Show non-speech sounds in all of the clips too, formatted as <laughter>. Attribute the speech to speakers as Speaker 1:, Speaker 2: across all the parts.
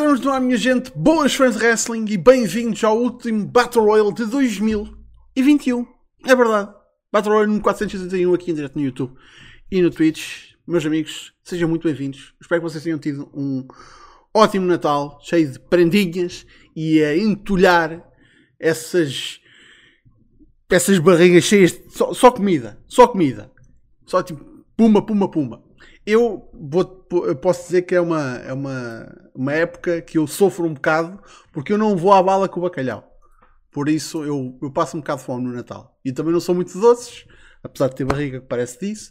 Speaker 1: estamos no minha gente. Boas fãs de wrestling e bem-vindos ao último Battle Royale de 2021. É verdade. Battle Royale número 481 aqui em direto no YouTube e no Twitch. Meus amigos, sejam muito bem-vindos. Espero que vocês tenham tido um ótimo Natal, cheio de prendinhas e a entulhar essas, essas barrigas cheias de só, só comida. Só comida. Só tipo, puma, puma, puma. Eu, vou, eu posso dizer que é, uma, é uma, uma época que eu sofro um bocado porque eu não vou à bala com o bacalhau. Por isso eu, eu passo um bocado de fome no Natal. E também não sou muito doces, apesar de ter barriga que parece disso.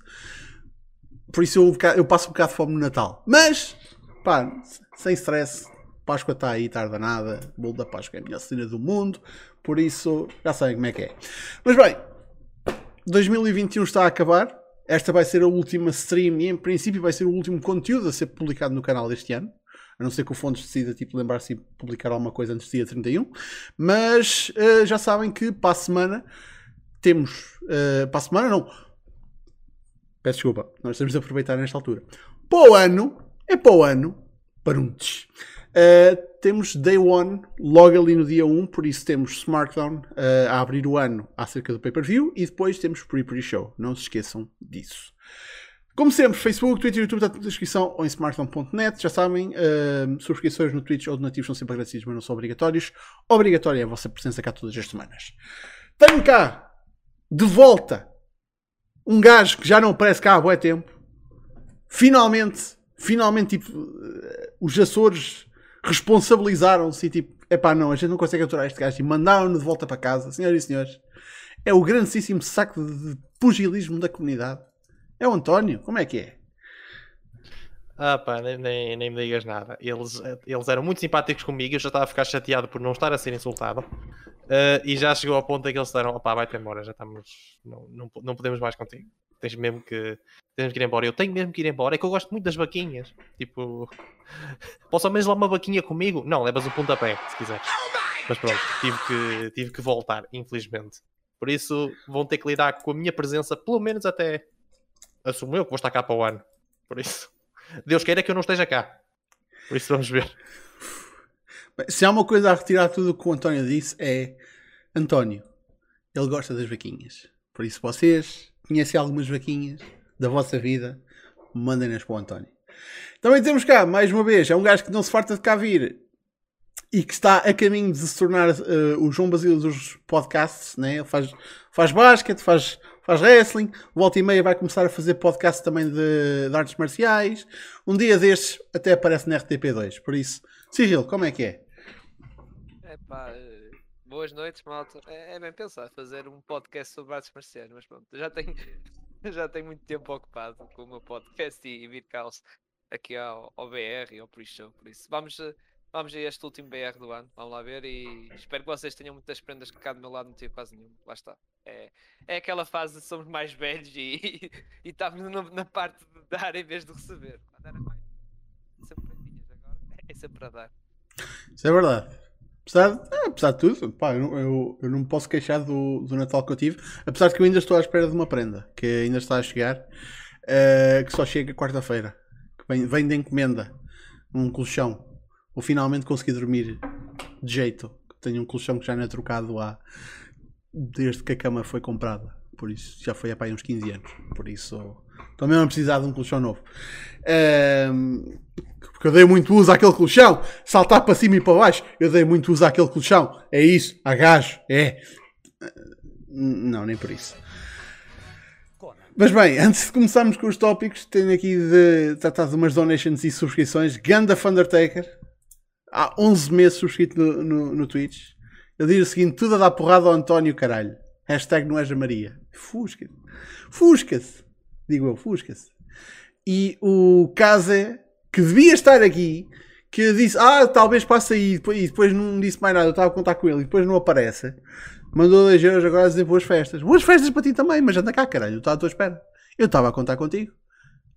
Speaker 1: Por isso eu, eu passo um bocado de fome no Natal. Mas, pá, sem stress. Páscoa está aí, tarda nada. Bolo da Páscoa é a melhor cena do mundo. Por isso, já sabem como é que é. Mas bem, 2021 está a acabar. Esta vai ser a última stream e, em princípio, vai ser o último conteúdo a ser publicado no canal deste ano. A não ser que o Fontes decida tipo, lembrar-se de publicar alguma coisa antes do dia 31. Mas uh, já sabem que para a semana temos. Uh, para a semana não. Peço desculpa, nós temos de aproveitar nesta altura. Para o ano, é para o ano, para um uh, temos Day One logo ali no dia 1, por isso temos Smartdown uh, a abrir o ano acerca do pay-per-view e depois temos Pre-Pre-Show. Não se esqueçam disso. Como sempre, Facebook, Twitter e YouTube está na descrição ou em smartphone.net. Já sabem, uh, subscrições no Twitch ou donativos são sempre agradecidos, mas não são obrigatórios. Obrigatória é a vossa presença cá todas as semanas. Tenho cá, de volta, um gajo que já não aparece cá há bué tempo. Finalmente, finalmente, tipo, os Açores responsabilizaram-se e tipo, epá, não, a gente não consegue aturar este gajo e mandaram-no de volta para casa, senhoras e senhores. É o grandíssimo saco de pugilismo da comunidade. É o António, como é que é?
Speaker 2: Ah pá, nem, nem, nem, me digas nada. Eles, eles eram muito simpáticos comigo, eu já estava a ficar chateado por não estar a ser insultado. Uh, e já chegou ao ponto em que eles disseram, opá, vai-te embora, já estamos, não, não, não podemos mais contigo. Tens mesmo que, tens que ir embora. Eu tenho mesmo que ir embora, é que eu gosto muito das vaquinhas. Tipo, <laughs> posso ao menos lá uma vaquinha comigo? Não, levas o pontapé, se quiseres. Mas pronto, tive que, tive que voltar, infelizmente. Por isso, vão ter que lidar com a minha presença, pelo menos até assumo eu que vou estar cá para o ano. Por isso, <laughs> Deus queira que eu não esteja cá. Por isso, vamos ver.
Speaker 1: Se há uma coisa a retirar tudo o que o António disse, é António, ele gosta das vaquinhas. Por isso, vocês conhecem algumas vaquinhas da vossa vida, mandem-nas para o António. Também temos cá, mais uma vez, é um gajo que não se farta de cá vir e que está a caminho de se tornar uh, o João Basílio dos podcasts, né? Faz, faz basquete, faz, faz wrestling, volta e meia vai começar a fazer podcast também de, de artes marciais. Um dia destes até aparece na RTP2, por isso, Cyril, como é que é?
Speaker 3: É pá, eh, boas noites, malta. É, é bem pensar fazer um podcast sobre artes marciais, mas pronto, já tenho, <laughs> já tenho muito tempo ocupado com o meu podcast e, e vir caos aqui ao, ao BR e ao pre-show, por isso vamos, vamos a este último BR do ano, vamos lá ver e espero que vocês tenham muitas prendas que cá do meu lado não tive quase nenhum, lá está. É, é aquela fase de somos mais velhos e, <laughs> e estamos na, na, parte de dar em vez de receber. Mais sempre agora <laughs> é sempre dar.
Speaker 1: Isso é verdade. Apesar, é, apesar de tudo, pá, eu, eu, eu, não me posso queixar do, do Natal que eu tive, apesar de que eu ainda estou à espera de uma prenda que ainda está a chegar, uh, que só chega quarta-feira, vem, vem de encomenda, um colchão. Vou finalmente conseguir dormir de jeito. Tenho um colchão que já não é trocado há desde que a cama foi comprada, por isso já foi há uns 15 anos, por isso estou mesmo a precisar de um colchão novo. Uh, porque eu dei muito uso àquele colchão. Saltar para cima e para baixo, eu dei muito uso àquele colchão. É isso, a gajo, é. Não, nem por isso. Mas bem, antes de começarmos com os tópicos, tenho aqui de tratar de umas donations e subscrições. Ganda Undertaker, há 11 meses subscrito no, no, no Twitch. Ele diz o seguinte: tudo a dar porrada ao António, caralho. Hashtag não és a Maria. Fusca-se. Fusca-se. Digo eu, fusca-se. E o Kaze que devia estar aqui, que disse, ah, talvez passe aí, e depois, e depois não disse mais nada, eu estava a contar com ele, e depois não aparece, mandou 2 euros agora a dizer boas festas. Boas festas para ti também, mas anda cá, caralho, eu estava à tua espera. Eu estava a contar contigo.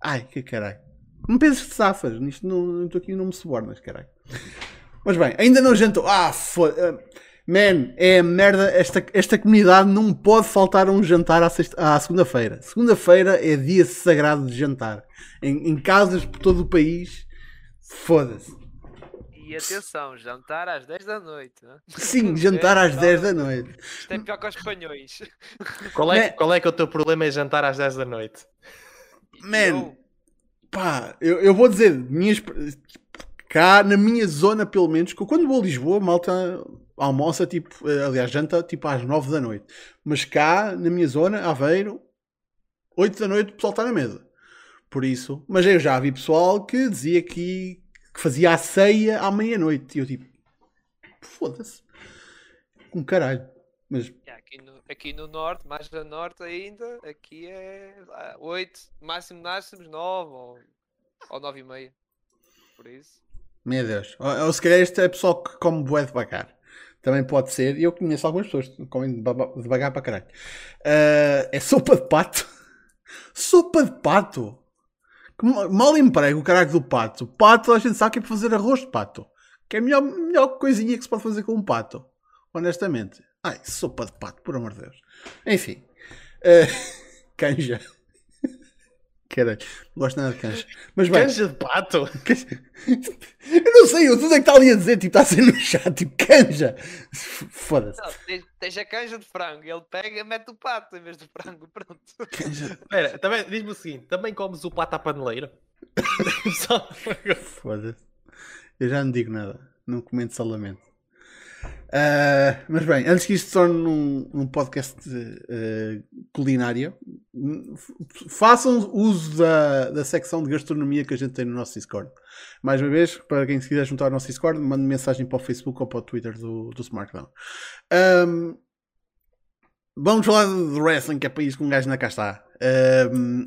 Speaker 1: Ai, que caralho. Não penses que safas, nisto não estou aqui não me subornas, caralho. Mas bem, ainda não jantou. Ah, foda Man, é merda. Esta, esta comunidade não pode faltar a um jantar à, à segunda-feira. Segunda-feira é dia sagrado de jantar. Em, em casas por todo o país. Foda-se.
Speaker 3: E atenção, jantar às 10 da noite. Né?
Speaker 1: Sim, <laughs> jantar às
Speaker 3: É,
Speaker 1: 10 da noite.
Speaker 3: Isto é pior que os espanhóis.
Speaker 2: Qual é,
Speaker 1: Né?
Speaker 2: qual é que é o teu problema em jantar às 10 da noite?
Speaker 1: Man,
Speaker 3: Eu-
Speaker 1: pá, eu, eu vou dizer, minhas, cá na minha zona, pelo menos, que quando vou a Lisboa, malta almoça, tipo, eh, aliás, janta tipo às 9 da noite. Mas cá, na minha zona, Aveiro, 8 da noite, o pessoal está na mesa. Por isso, mas eu já vi pessoal que dizia que, que fazia a ceia à meia-noite. E eu tipo, foda-se. Com caralho. Mas
Speaker 3: Yeah, Aqui no, aqui no norte, mais a norte ainda, aqui é 8, máximo máximos 9 ou, ou 9 e meia. Por isso.
Speaker 1: Meu Deus. Ou, ou se calhar este é pessoal que come bué devagar. Também pode ser. Eu conheço algumas pessoas que comem devagar para caralho. Ah, é sopa de pato. <laughs> sopa de pato. Que ma- mal emprego o caralho do pato. Pato a gente sabe que é para fazer arroz de pato. Que é a melhor, melhor coisinha que se pode fazer com um pato. Honestamente. Ai, sopa de pato, por amor de Deus. Enfim. Ah, <laughs> canja. Caralho. Não gosto nada de canja. Mas bem.
Speaker 2: Canja de pato? <laughs>
Speaker 1: Eu não sei, eu tudo é que está ali a dizer, tipo, está a ser no chat, tipo, canja. Foda-se.
Speaker 3: Não, tens, tens a canja de frango, ele pega e mete o pato em vez do frango, pronto.
Speaker 1: Canja.
Speaker 2: Espera, também, diz-me o seguinte: também comes o pato à paneleira? <laughs>
Speaker 1: Foda-se. Eu já não digo nada. Não comento só lamento. Ah, mas bem, antes que isto se torne um, um podcast eh, culinário, hum, façam uso da, da secção de gastronomia que a gente tem no nosso Discord. Mais uma vez, para quem se quiser juntar ao nosso Discord, mande mensagem para o Facebook ou para o Twitter do, do Smartdown. Ahm, vamos falar de wrestling, que é isso que um gajo ainda cá está. Ahm,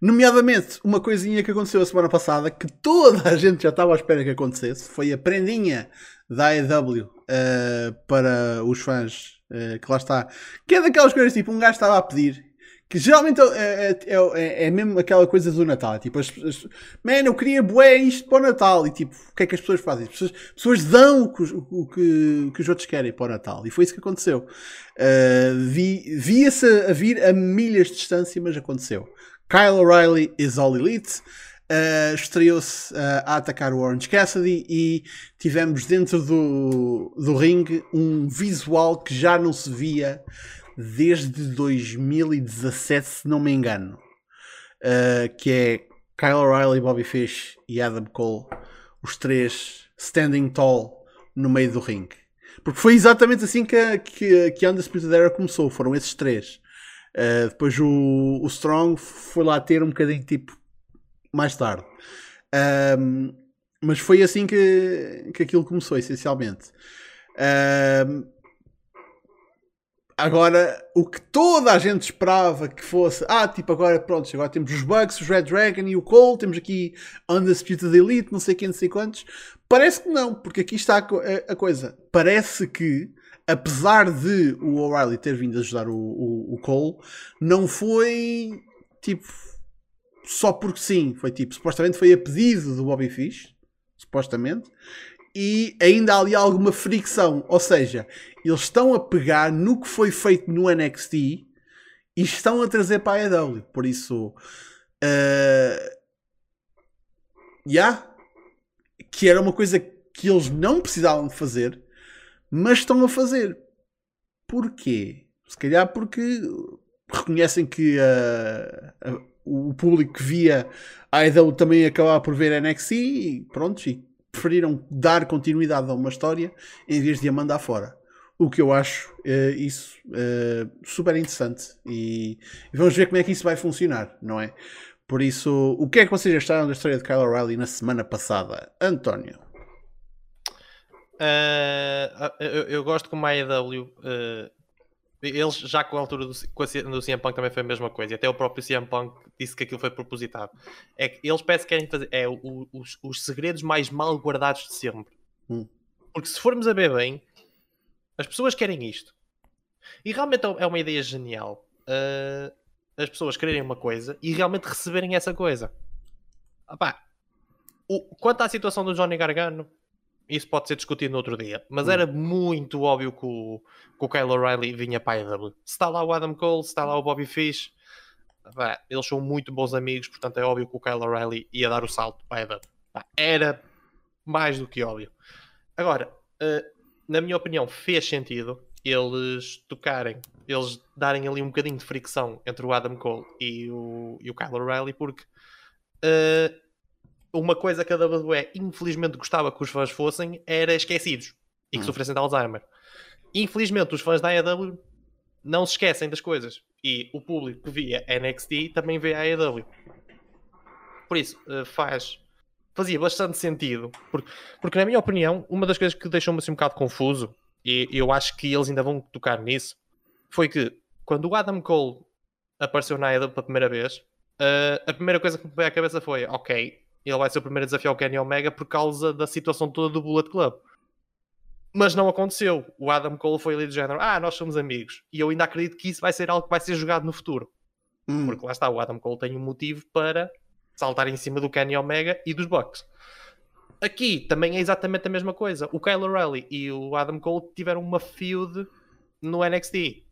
Speaker 1: Nomeadamente, uma coisinha que aconteceu a semana passada que toda a gente já estava à espera que acontecesse foi a prendinha da AEW eh, para os fãs eh, que lá está. Que é daquelas coisas tipo, um gajo estava a pedir. Que geralmente é, é, é, é mesmo aquela coisa do Natal. Tipo, as, as, man, eu queria bué isto para o Natal. E tipo, o que é que as pessoas fazem? As pessoas, as pessoas dão o que, o, que, o que os outros querem para o Natal. E foi isso que aconteceu. Eh, vi- Via-se a vir a milhas de distância, mas aconteceu. Kyle O'Reilly is all elite. Uh, Estreou-se uh, a atacar o Orange Cassidy e tivemos dentro do, do ringue um visual que já não se via desde 2017, se não me engano. Uh, que é Kyle O'Reilly, Bobby Fish e Adam Cole, os três standing tall no meio do ringue. Porque foi exatamente assim que, a- que, que a Undisputed Era começou, foram esses três. Uh, depois o, o Strong foi lá ter um bocadinho tipo mais tarde. Um, mas foi assim que, que aquilo começou, essencialmente. Um, agora, o que toda a gente esperava que fosse, ah, tipo, agora pronto, agora temos os Bucks, os Red Dragon e o Cole, temos aqui Undisputed Elite, não sei quem, não sei quantos. Parece que não, porque aqui está a, a coisa. Parece que, apesar de o O'Reilly ter vindo ajudar o, o, o Cole, não foi tipo só porque sim. Foi tipo, supostamente foi a pedido do Bobby Fish, supostamente, e ainda há ali alguma fricção. Ou seja, eles estão a pegar no que foi feito no NXT e estão a trazer para a AEW. Por isso, uh, yeah, que era uma coisa que eles não precisavam de fazer, mas estão a fazer. Porquê? Se calhar porque reconhecem que uh, a- o público que via a AEW também acabava por ver NXT e pronto, e preferiram dar continuidade a uma história em vez de a mandar fora. O que eu acho eh, isso eh, super interessante e, e vamos ver como é que isso vai funcionar, não é? Por isso, o que é que vocês acharam da história de Kyle O'Reilly na semana passada? António.
Speaker 2: Ah, eu, eu gosto como a AEW. ah, eles já com a altura do, com a, C- do CM Punk também foi a mesma coisa. e Até o próprio CM Punk disse que aquilo foi propositado. É que eles parece que querem fazer é, o- os, os segredos mais mal guardados de sempre.
Speaker 1: Hum.
Speaker 2: Porque se formos a ver bem, as pessoas querem isto. E realmente é uma ideia genial. ah, as pessoas quererem uma coisa e realmente receberem essa coisa. Ah pá, o- quanto à situação do Johnny Gargano, isso pode ser discutido no outro dia, mas
Speaker 1: Hum.
Speaker 2: era muito óbvio que o, que o Kyle O'Reilly vinha para a AEW. Se está lá o Adam Cole, se está lá o Bobby Fish, pá, eles são muito bons amigos, portanto é óbvio que o Kyle O'Reilly ia dar o salto para a. Pá, era mais do que óbvio. Agora, uh, na minha opinião, fez sentido eles tocarem, eles darem ali um bocadinho de fricção entre o Adam Cole e o, e o Kyle O'Reilly, porque uh, uma coisa que a WWE infelizmente gostava que os fãs fossem era esquecidos e que hum. sofressem de Alzheimer. Infelizmente, os fãs da AEW não se esquecem das coisas e o público que via NXT também vê a AEW. Por isso, uh, faz fazia bastante sentido, porque, porque na minha opinião, uma das coisas que deixou-me assim um bocado confuso, e eu acho que eles ainda vão tocar nisso, foi que quando o Adam Cole apareceu na AEW pela primeira vez, uh, a primeira coisa que me veio à cabeça foi, ok, ele vai ser o primeiro desafio ao Kenny Omega por causa da situação toda do Bullet Club. Mas não aconteceu. O Adam Cole foi ali do género, ah, nós somos amigos. E eu ainda acredito que isso vai ser algo que vai ser jogado no futuro. Hum. Porque lá está, o Adam Cole tem um motivo para saltar em cima do Kenny Omega e dos Bucks. Aqui também é exatamente a mesma coisa. O Kyle O'Reilly e o Adam Cole tiveram uma feud no NXT.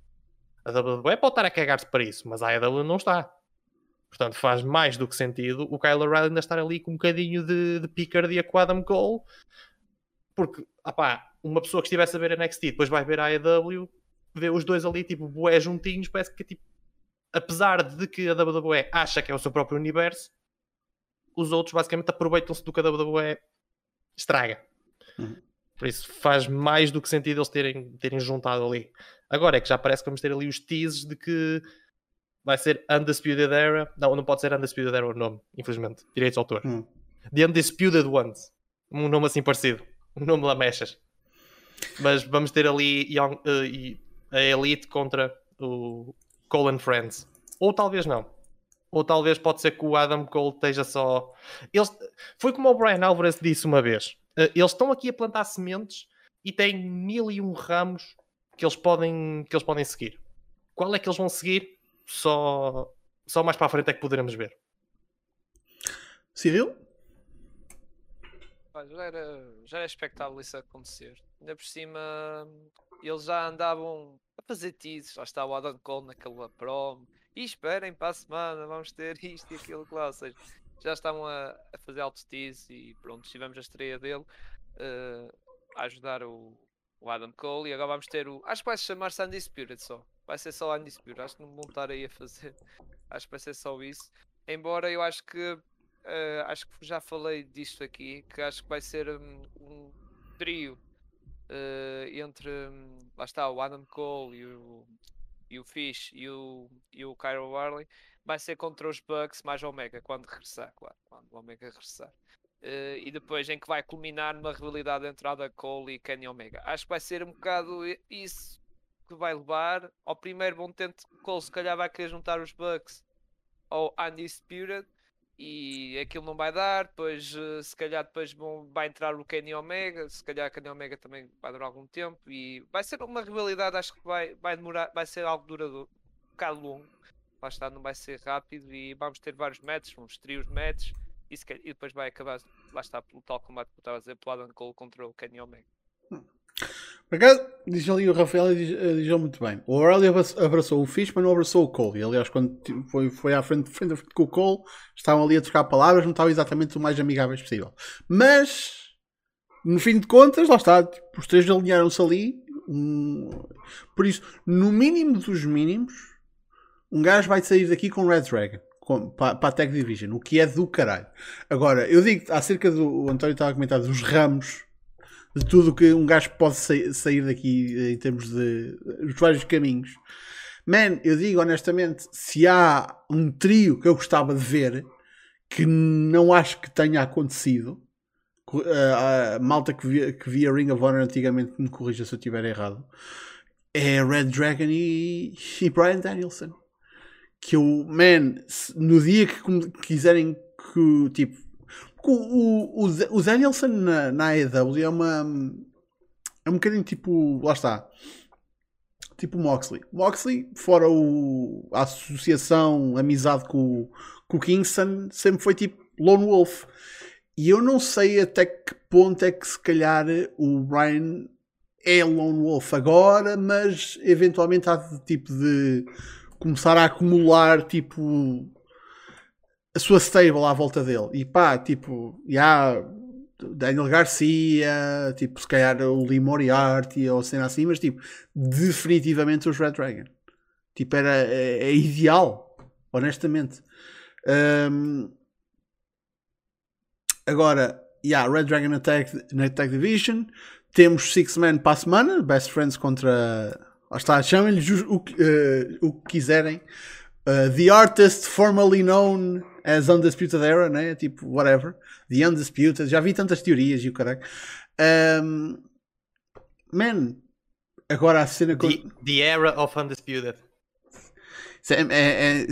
Speaker 2: A WWE pode estar a cagar-se para isso, mas a AEW não está. Portanto, faz mais do que sentido o Kyle O'Reilly ainda estar ali com um bocadinho de, de picardia com o Adam Cole, porque, opá, uma pessoa que estivesse a ver NXT depois vai ver a AEW, vê os dois ali, tipo, bué juntinhos, parece que, tipo, apesar de que a WWE acha que é o seu próprio universo, os outros basicamente aproveitam-se do que a WWE estraga. Uhum. Por isso faz mais do que sentido eles terem, terem juntado ali. Agora é que já parece que vamos ter ali os teases de que vai ser Undisputed Era. Não, não pode ser Undisputed Era o nome, infelizmente. Direitos de autor. Uhum. The Undisputed Ones. Um nome assim parecido. Um nome lamechas. Mas vamos ter ali Young, uh, a Elite contra o Cole Friends. Ou talvez não. Ou talvez pode ser que o Adam Cole esteja só. Eles... Foi como o Brian Alvarez disse uma vez: uh, eles estão aqui a plantar sementes e têm mil e um ramos que eles podem, que eles podem seguir. Qual é que eles vão seguir? Só, só mais para a frente é que poderemos ver.
Speaker 1: Cyril?
Speaker 3: Já era, já era expectável isso acontecer. Ainda por cima, eles já andavam a fazer teases. Lá está o Adam Cole naquela prom e esperem para a semana, vamos ter <laughs> isto e aquilo lá. Ou seja, já estavam a, a fazer altos teas e pronto, tivemos a estreia dele uh, a ajudar o, o, Adam Cole. E agora vamos ter o. Acho que vai se chamar Sandy Spirit só. Vai ser só Andy Spirit. Acho que não vão estar aí a fazer. <laughs> Acho que vai ser só isso. Embora eu acho que. Uh, acho que já falei disto aqui. Que acho que vai ser um, um trio uh, entre. Um, lá está, o Adam Cole e o e o Fish e o, e o Cairo Warley vai ser contra os Bucks mais Omega quando regressar, claro, quando o Omega regressar. Uh, e depois em que vai culminar numa rivalidade entre Ada Cole e Kenny Omega. Acho que vai ser um bocado isso que vai levar. Ao primeiro bom tento, Cole se calhar vai querer juntar os Bucks ao Undisputed e aquilo não vai dar, depois eh, se calhar depois vão, vai entrar o Kenny Omega, se calhar o Kenny Omega também vai durar algum tempo e vai ser uma rivalidade, acho que vai, vai demorar, vai ser algo duradouro, um bocado longo, lá está, não vai ser rápido e vamos ter vários matches, uns trios de matches e, calhar, e, depois vai acabar, lá está, pelo tal combate que eu estava a dizer, pelo Adam Cole contra o Kenny Omega.
Speaker 1: Por acaso, diz ali o Rafael e diz, eh, diz muito bem. O O'Reilly abraçou o Fish, mas não abraçou o Cole. E aliás, quando foi, foi à frente, frente frente com o Cole, estavam ali a trocar palavras, não estavam exatamente o mais amigáveis possível. Mas, no fim de contas, lá está. Tipo, os três alinharam-se ali. Um... Por isso, no mínimo dos mínimos, um gajo vai sair daqui com Red Dragon. para, a Tag Division, o que é do caralho. Agora, eu digo acerca do. O António estava a comentar dos ramos de tudo que um gajo pode sair daqui eh, em termos de os vários caminhos. Man, eu digo honestamente, se há um trio que eu gostava de ver que não acho que tenha acontecido, a, malta que via, que via Ring of Honor antigamente me corrija se eu estiver errado, é Red Dragon e, e Brian Danielson. Que eu, man, no dia que quiserem que tipo o, o, o Danielson na, na AEW é uma. É um bocadinho tipo. Lá está. Tipo Moxley. Moxley, fora o, a associação, a amizade com, com o Kingston, sempre foi tipo Lone Wolf. E eu não sei até que ponto é que se calhar o Brian é Lone Wolf agora, mas eventualmente há de tipo de começar a acumular tipo a sua stable à volta dele. E pá, tipo, já Daniel Garcia, tipo, se calhar o Lee Moriarty ou cena assim, mas tipo, definitivamente os Red Dragon. Tipo, era é, é ideal, honestamente. Um, agora, yeah, Red Dragon Attack, Attack Division. Temos Six Men para a semana, Best Friends contra. Lá está, chamem-lhes o, uh, o que quiserem. Uh, the Artist, formerly known as Undisputed Era, né? Tipo, whatever. The Undisputed. Já vi tantas teorias e o caralho. Um, man, agora a cena.
Speaker 2: The, the Era of Undisputed.
Speaker 1: É, é, é...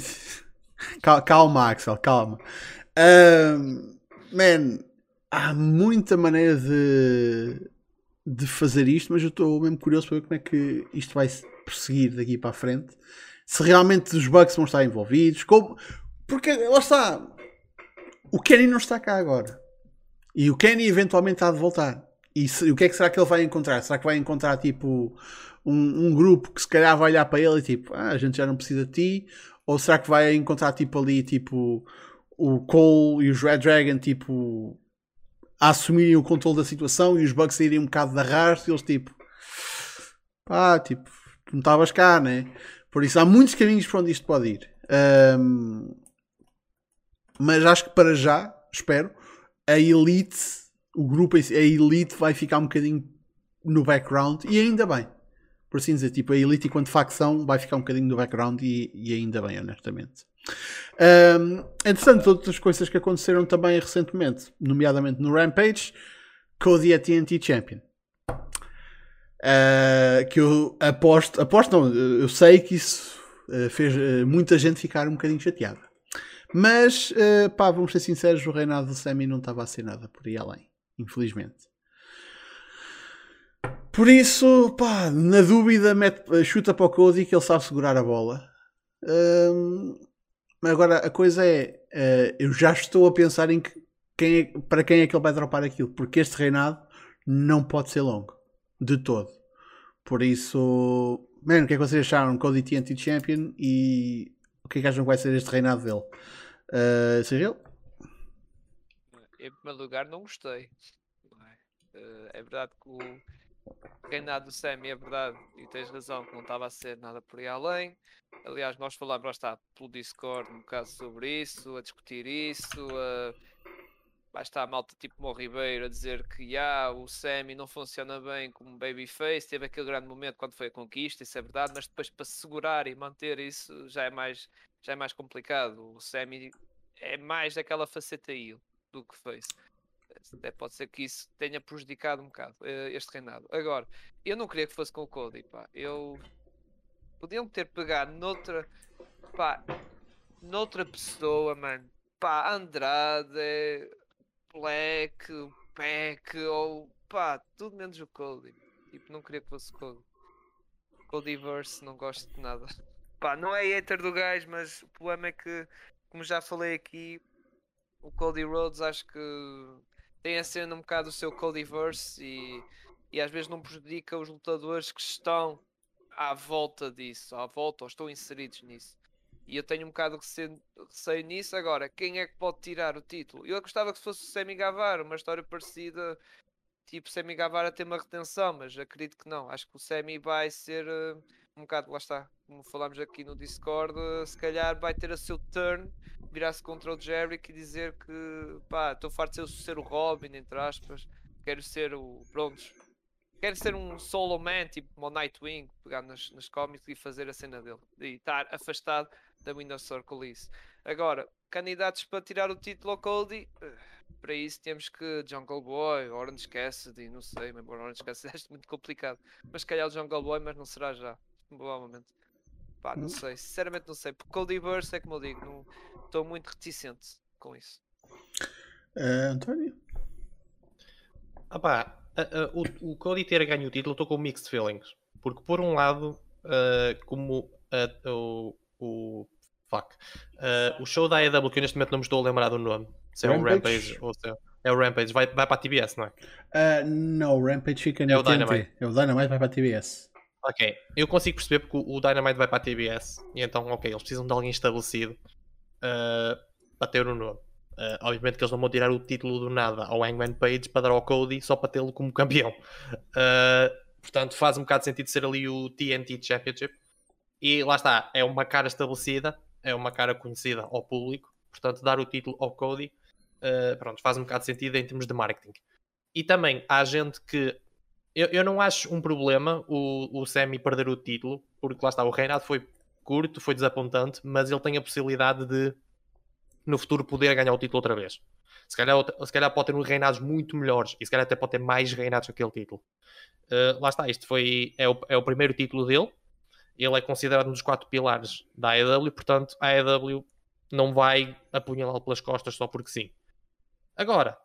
Speaker 1: Calma, Axel, calma. Um, man, há muita maneira de, de fazer isto, mas eu estou mesmo curioso para ver como é que isto vai prosseguir daqui para a frente. Se realmente os bugs vão estar envolvidos, como, porque lá está. O Kenny não está cá agora. E o Kenny eventualmente há de voltar. E se, o que é que será que ele vai encontrar? Será que vai encontrar tipo um, um, grupo que se calhar vai olhar para ele e tipo, ah, a gente já não precisa de ti? Ou será que vai encontrar tipo ali tipo o Cole e os Red Dragon tipo a assumirem o controle da situação e os bugs saírem um bocado de arrasto e eles tipo pá, tipo, não estavas cá, né? Por isso há muitos caminhos para onde isto pode ir. Um, mas acho que para já, espero, a Elite, o grupo, a Elite vai ficar um bocadinho no background e ainda bem. Por assim dizer, tipo, a Elite enquanto facção vai ficar um bocadinho no background e, e ainda bem, honestamente. Um, entretanto, outras coisas que aconteceram também recentemente, nomeadamente no Rampage, Cody é TNT Champion. Uh, que eu aposto, aposto não, eu sei que isso uh, fez uh, muita gente ficar um bocadinho chateada. Mas, pá, vamos ser sinceros, o reinado do Sammy não estava a ser nada por aí além, infelizmente. Por isso, pá, na dúvida, mete, chuta para o Cody que ele sabe segurar a bola. Uh, agora, a coisa é, eu já estou a pensar em que, quem é, para quem é que ele vai dropar aquilo, porque este reinado não pode ser longo, de todo. Por isso, mano, o que é que vocês acharam? Cody TNT Champion e o que é que acham que vai ser este reinado dele? Uh, Cyril?
Speaker 3: Em primeiro lugar, não gostei. Uh, é verdade que o reinado do Sammy é verdade, e tens razão, que não estava a ser nada por aí além. Aliás, nós falámos, lá está, pelo Discord, um bocado sobre isso, a discutir isso. Uh, lá está a malta tipo Mo Ribeiro a dizer que ah, o Sammy não funciona bem como babyface. Teve aquele grande momento quando foi a conquista, isso é verdade, mas depois para segurar e manter isso já é mais já é mais complicado. O Semi é mais daquela faceta aí do que fez. Até pode ser que isso tenha prejudicado um bocado uh, este reinado. Agora, eu não queria que fosse com o Cody, pá. Eu podiam ter pegado noutra, pá, noutra pessoa, mano. Pá, Andrade, Black, Peck, ou pá, tudo menos o Cody. Tipo, não queria que fosse Cody. Codyverse, não gosto de nada. <laughs> Pá, não é hater do gajo, mas o problema é que, como já falei aqui, o Cody Rhodes acho que tem a cena um bocado o seu Codyverse e, e às vezes não prejudica os lutadores que estão à volta disso, à volta ou estão inseridos nisso. E eu tenho um bocado de receio nisso. Agora, quem é que pode tirar o título? Eu gostava que fosse o Semi Gavar, uma história parecida, tipo Semi a ter uma retenção, mas acredito que não. Acho que o Semi vai ser. Uh, um bocado, lá está, como falámos aqui no Discord, se calhar vai ter a seu turn, virar-se contra o Jericho e dizer que pá, estou farto de ser o Robin, entre aspas, quero ser o. Prontos. Quero ser um solo man, tipo o Nightwing, pegar nas, nas cómics e fazer a cena dele. E estar afastado da Windows Circle isso. Agora, candidatos para tirar o título ao Cody, eh, para isso temos que Jungle Boy, Orange Cassidy, não sei, mas Orange Cassidy é muito complicado. Mas se calhar o Jungle Boy, mas não será já provavelmente. Pá, não hum. sei, sinceramente não sei. Porque Codyverse é como eu digo, estou muito reticente com isso.
Speaker 1: Uh, António?
Speaker 2: Ah pá, uh, uh, o, o Cody ter ganho o título, estou com mixed feelings. Porque por um lado, eh, como o, o fuck, o show da AEW, que eu neste momento não me estou a lembrar do nome, se é Rampage? o Rampage ou se é, é o Rampage, vai, vai para a TBS, não
Speaker 1: é? não, o Rampage fica no é o Dynamite. É o Dynamite vai para a TBS.
Speaker 2: Ok, eu consigo perceber porque o Dynamite vai para a TBS e então, ok, eles precisam de alguém estabelecido uh, para ter o um nome. Uh, obviamente que eles não vão tirar o título do nada ao Hangman Page para dar ao Cody só para tê-lo como campeão. Uh, portanto, faz um bocado de sentido ser ali o TNT Championship. E lá está, é uma cara estabelecida, é uma cara conhecida ao público. Portanto, dar o título ao Cody, uh, pronto, faz um bocado de sentido em termos de marketing. E também há gente que. Eu, eu não acho um problema o, o Sammy perder o título, porque lá está, o reinado foi curto, foi desapontante, mas ele tem a possibilidade de no futuro poder ganhar o título outra vez. Se calhar, se calhar pode ter reinados muito melhores e se calhar até pode ter mais reinados que aquele título. Uh, lá está, isto foi, é, o, é o primeiro título dele. Ele é considerado um dos quatro pilares da AEW, portanto, a AEW não vai apunhalá-lo pelas costas só porque sim. Agora,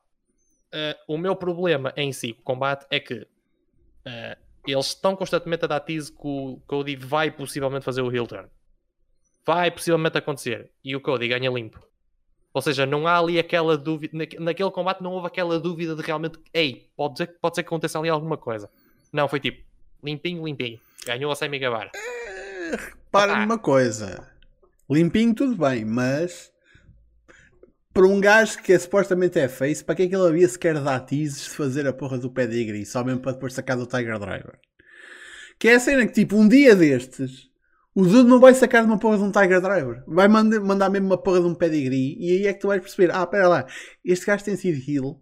Speaker 2: uh, o meu problema em si, o combate, é que uh, eles estão constantemente a dar tease que o Cody vai possivelmente fazer o heel turn. Vai possivelmente acontecer. E o Cody ganha limpo. Ou seja, não há ali aquela dúvida. Naquele combate não houve aquela dúvida de realmente, ei, pode ser, pode ser que aconteça ali alguma coisa. Não, foi tipo, limpinho, limpinho. Ganhou a Sammy Guevara.
Speaker 1: Repara ah. numa coisa. Limpinho, tudo bem, mas para um gajo que é, supostamente é face, para que é que ele havia sequer dar teases de fazer a porra do pedigree, só mesmo para depois sacar do Tiger Driver? Que é a cena que, tipo, um dia destes, o Dude não vai sacar de uma porra de um Tiger Driver. Vai mandar, mandar mesmo uma porra de um pedigree. E aí é que tu vais perceber: ah, espera lá, este gajo tem sido heel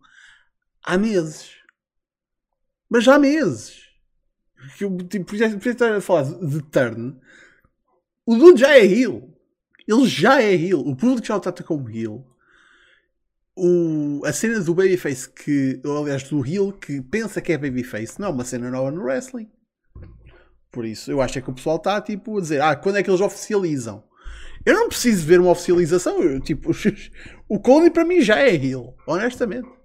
Speaker 1: há meses. Mas já há meses. Eu, tipo, por exemplo, estar a falar de turn. O Dude já é heel. Ele já é heel. O público já o trata como heel. O, a cena do Babyface, que, ou aliás, do heel, que pensa que é Babyface, não é uma cena nova no wrestling. Por isso, eu acho é que o pessoal está tipo a dizer, ah, quando é que eles oficializam? Eu não preciso ver uma oficialização. Eu, tipo, <laughs> o Cody para mim já é heel, honestamente.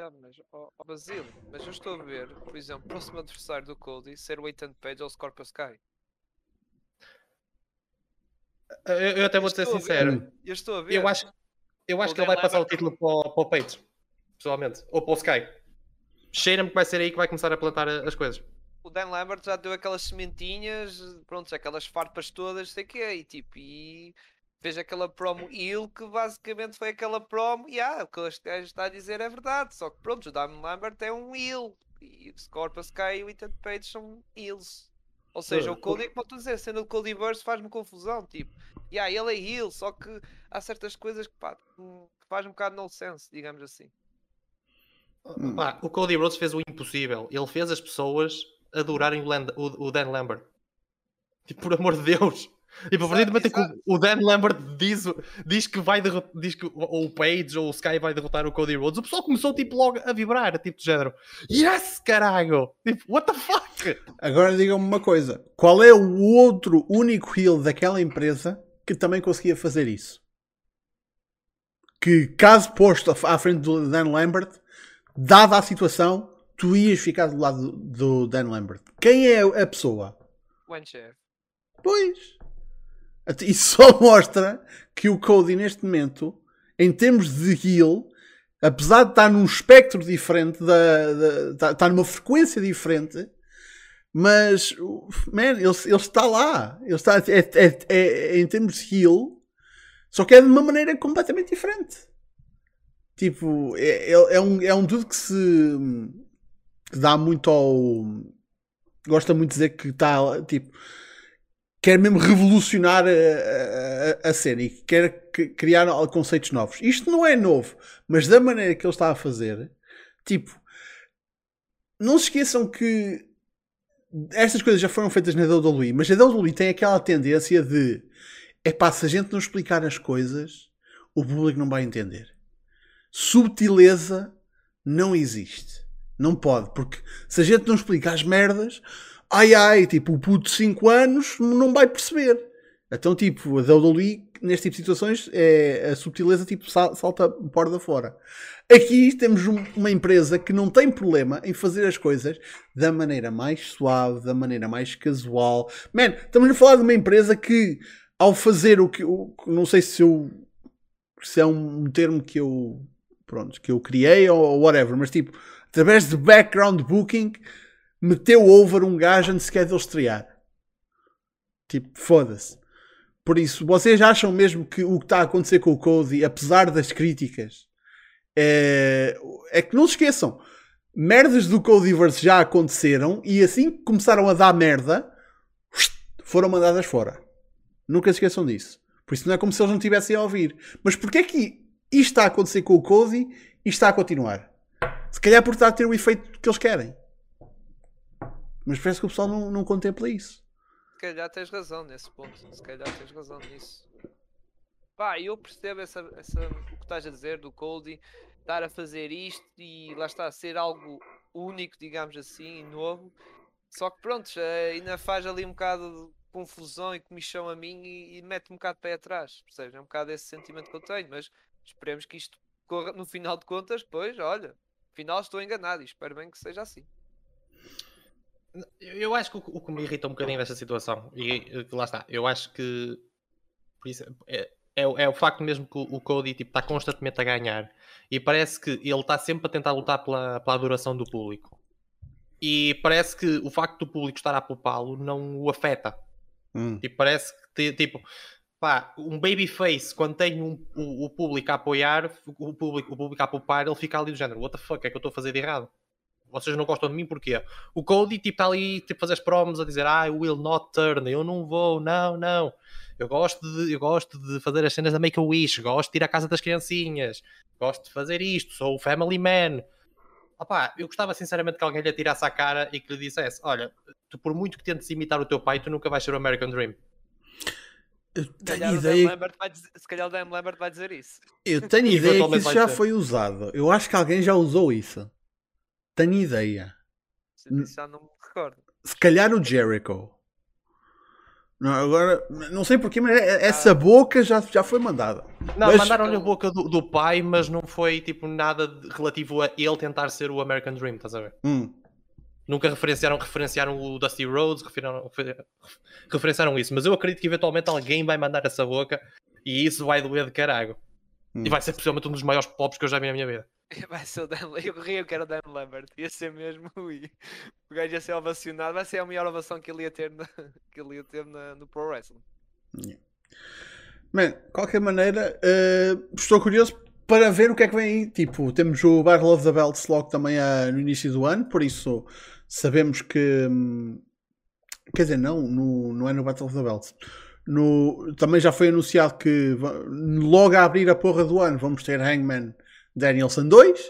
Speaker 3: Yeah, mas, oh, oh Basile, mas eu estou a ver, por exemplo, o próximo adversário do Cody ser o Ethan Page ou o Scorpio Sky.
Speaker 2: Eu, eu até vou ser sincero.
Speaker 3: Eu estou a ver.
Speaker 2: Eu acho, eu acho que ele vai passar o título para o, para o Page, pessoalmente, ou para o Sky. Cheira-me que vai ser aí que vai começar a plantar as coisas
Speaker 3: o Dan Lambert já deu aquelas sementinhas, pronto, aquelas farpas todas, sei que é, e tipo, e fez aquela promo il que basicamente foi aquela promo, e ah, o que este gajo está a dizer é verdade, só que pronto, o Dan Lambert é um il, e o Scorpus Sky e o Ethan Page são ils. Ou seja, o Cody, como tu dizer, sendo o Cody Burst faz-me confusão, tipo, e ah, ele é heel, só que há certas coisas que pá, que faz um bocado no sense, digamos assim.
Speaker 2: Pá, o Cody Rhodes fez o impossível. Ele fez as pessoas adorarem o, Land, o, o Dan Lambert. Tipo, por amor de Deus. Tipo, a partir do momento que o Dan Lambert diz, diz que vai derrotar, diz que ou o Page ou o Sky vai derrotar o Cody Rhodes, o pessoal começou tipo logo a vibrar, tipo de género. Yes, caralho! Tipo, what the fuck?
Speaker 1: Agora digam-me uma coisa: qual é o outro único heel daquela empresa que também conseguia fazer isso? Que caso posto à frente do Dan Lambert, dada a situação, tu ias ficar do lado do Dan Lambert. Quem é a pessoa?
Speaker 3: One Chef.
Speaker 1: Pois. Isso só <laughs> mostra que o Cody, neste momento, em termos de heal, apesar de estar num espectro diferente, da, da, está, está numa frequência diferente, mas, man, ele, ele está lá. Ele está, é, é, é, em termos de heal, só que é de uma maneira completamente diferente. Tipo, é, é, é um, é um tudo que se que dá muito ao. Gosta muito de dizer que está tipo. Quer mesmo revolucionar a, a, a cena e quer criar conceitos novos. Isto não é novo, mas da maneira que ele está a fazer, tipo, não se esqueçam que estas coisas já foram feitas na WWE, mas a WWE tem aquela tendência de é pá, se a gente não explicar as coisas, o público não vai entender. Subtileza não existe. Não pode, porque se a gente não explica as merdas, ai ai, tipo, o puto de 5 anos não vai perceber. Então, tipo, a WWE, neste tipo de situações, é, a subtileza tipo, salta porta fora. Aqui temos um, uma empresa que não tem problema em fazer as coisas da maneira mais suave, da maneira mais casual. Man, estamos a falar de uma empresa que, ao fazer o que. O, não sei se eu. Se é um termo que eu. Pronto, que eu criei ou whatever, mas tipo através de background booking, meteu over um gajo antes sequer de ele estrear. Tipo, foda-se. Por isso, vocês acham mesmo que o que está a acontecer com o Cody, apesar das críticas, é, é que não se esqueçam, merdas do Codyverse já aconteceram e assim que começaram a dar merda, foram mandadas fora. Nunca se esqueçam disso. Por isso não é como se eles não estivessem a ouvir. Mas porquê é que isto está a acontecer com o Cody e está a continuar? Se calhar por estar a ter o efeito que eles querem. Mas parece que o pessoal não, não contempla isso.
Speaker 3: Se calhar tens razão nesse ponto. Se calhar tens razão nisso. Pá, eu percebo essa, essa, o que estás a dizer do Cody estar a fazer isto e lá está a ser algo único, digamos assim, novo. Só que pronto, ainda faz ali um bocado de confusão e comichão a mim e, e mete um bocado de pé atrás. Percebes? É um bocado esse sentimento que eu tenho, mas esperemos que isto corra no final de contas, pois, olha, final estou enganado e espero bem que seja assim.
Speaker 2: Eu, acho que o, o, que me irrita um bocadinho desta situação, e lá está, eu acho que isso, é, é, é, o facto mesmo que o, o Cody tipo, está constantemente a ganhar e parece que ele está sempre a tentar lutar pela, pela adoração do público. E parece que o facto do público estar a poupá-lo não o afeta. Hum. E parece que, tipo, pá, um babyface, quando tem um, o, o, público a apoiar, o público, o público a poupar, ele fica ali do género: What the fuck, é que eu estou a fazer de errado? Vocês não gostam de mim porquê? O Cody tipo, está ali tipo, fazer as promos a dizer I will not turn, eu não vou, não, não. Eu gosto de, eu gosto de fazer as cenas da Make-A-Wish, gosto de ir à casa das criancinhas, gosto de fazer isto, sou o family man. Opá, eu gostava sinceramente que alguém lhe atirasse à cara e que lhe dissesse: Olha, tu por muito que tentes imitar o teu pai, tu nunca vais ser o American Dream.
Speaker 1: Eu tenho ideia.
Speaker 3: Dizer, se calhar o Dan Lambert vai dizer isso.
Speaker 1: Eu tenho ideia que isso já foi usado. Eu acho que alguém já usou isso. Tenho ideia.
Speaker 3: Se já não me recordo.
Speaker 1: Se calhar o Jericho. Não, agora, não sei porquê, mas é, essa ah. boca já, já foi mandada.
Speaker 2: Não,
Speaker 1: mas...
Speaker 2: mandaram-lhe a boca do, do, pai, mas não foi tipo nada relativo a ele tentar ser o American Dream, estás a ver?
Speaker 1: Hum.
Speaker 2: Nunca referenciaram, referenciaram o Dusty Rhodes, referenciaram, referenciaram isso, mas eu acredito que eventualmente alguém vai mandar essa boca e isso vai doer de caralho. Hum. E vai ser possivelmente um dos maiores pops que eu já vi na minha vida. <laughs>
Speaker 3: Vai ser o Dan Eu ria que era o Dan Lambert. Ia ser mesmo. O gajo ia ser ovacionado. Vai ser a maior ovação que ele ia ter, na, <laughs> que ele ia ter na, no Pro Wrestling.
Speaker 1: Man, de qualquer maneira, uh, estou curioso para ver o que é que vem aí. Tipo, temos o Battle of the Belts logo também uh, no início do ano, por isso sabemos que. Um, quer dizer, não, no, não é no Battle of the Belts. No, também já foi anunciado que logo a abrir a porra do ano vamos ter Hangman Danielson 2,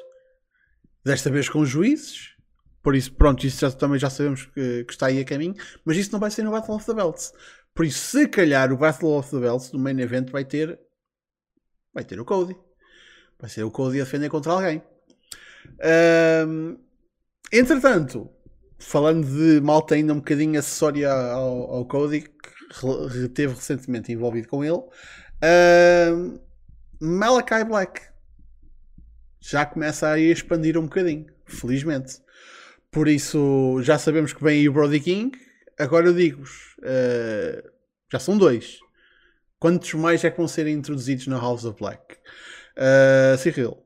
Speaker 1: desta vez com juízes. Por isso, pronto, isso já, também já sabemos que, que, está aí a caminho. Mas isso não vai ser no Battle of the Belts. Por isso, se calhar o Battle of the Belts, no main event, vai ter. Vai ter o Cody. Vai ser o Cody a defender contra alguém. Um, entretanto, falando de malta ainda um bocadinho acessória ao, ao Cody, que teve recentemente envolvido com ele, um, Malachi Black já começa a expandir um bocadinho, felizmente. Por isso, já sabemos que vem aí o Brody King. Agora eu digo-vos, uh, já são dois. Quantos mais é que vão ser introduzidos na House of Black? Uh, Cyril.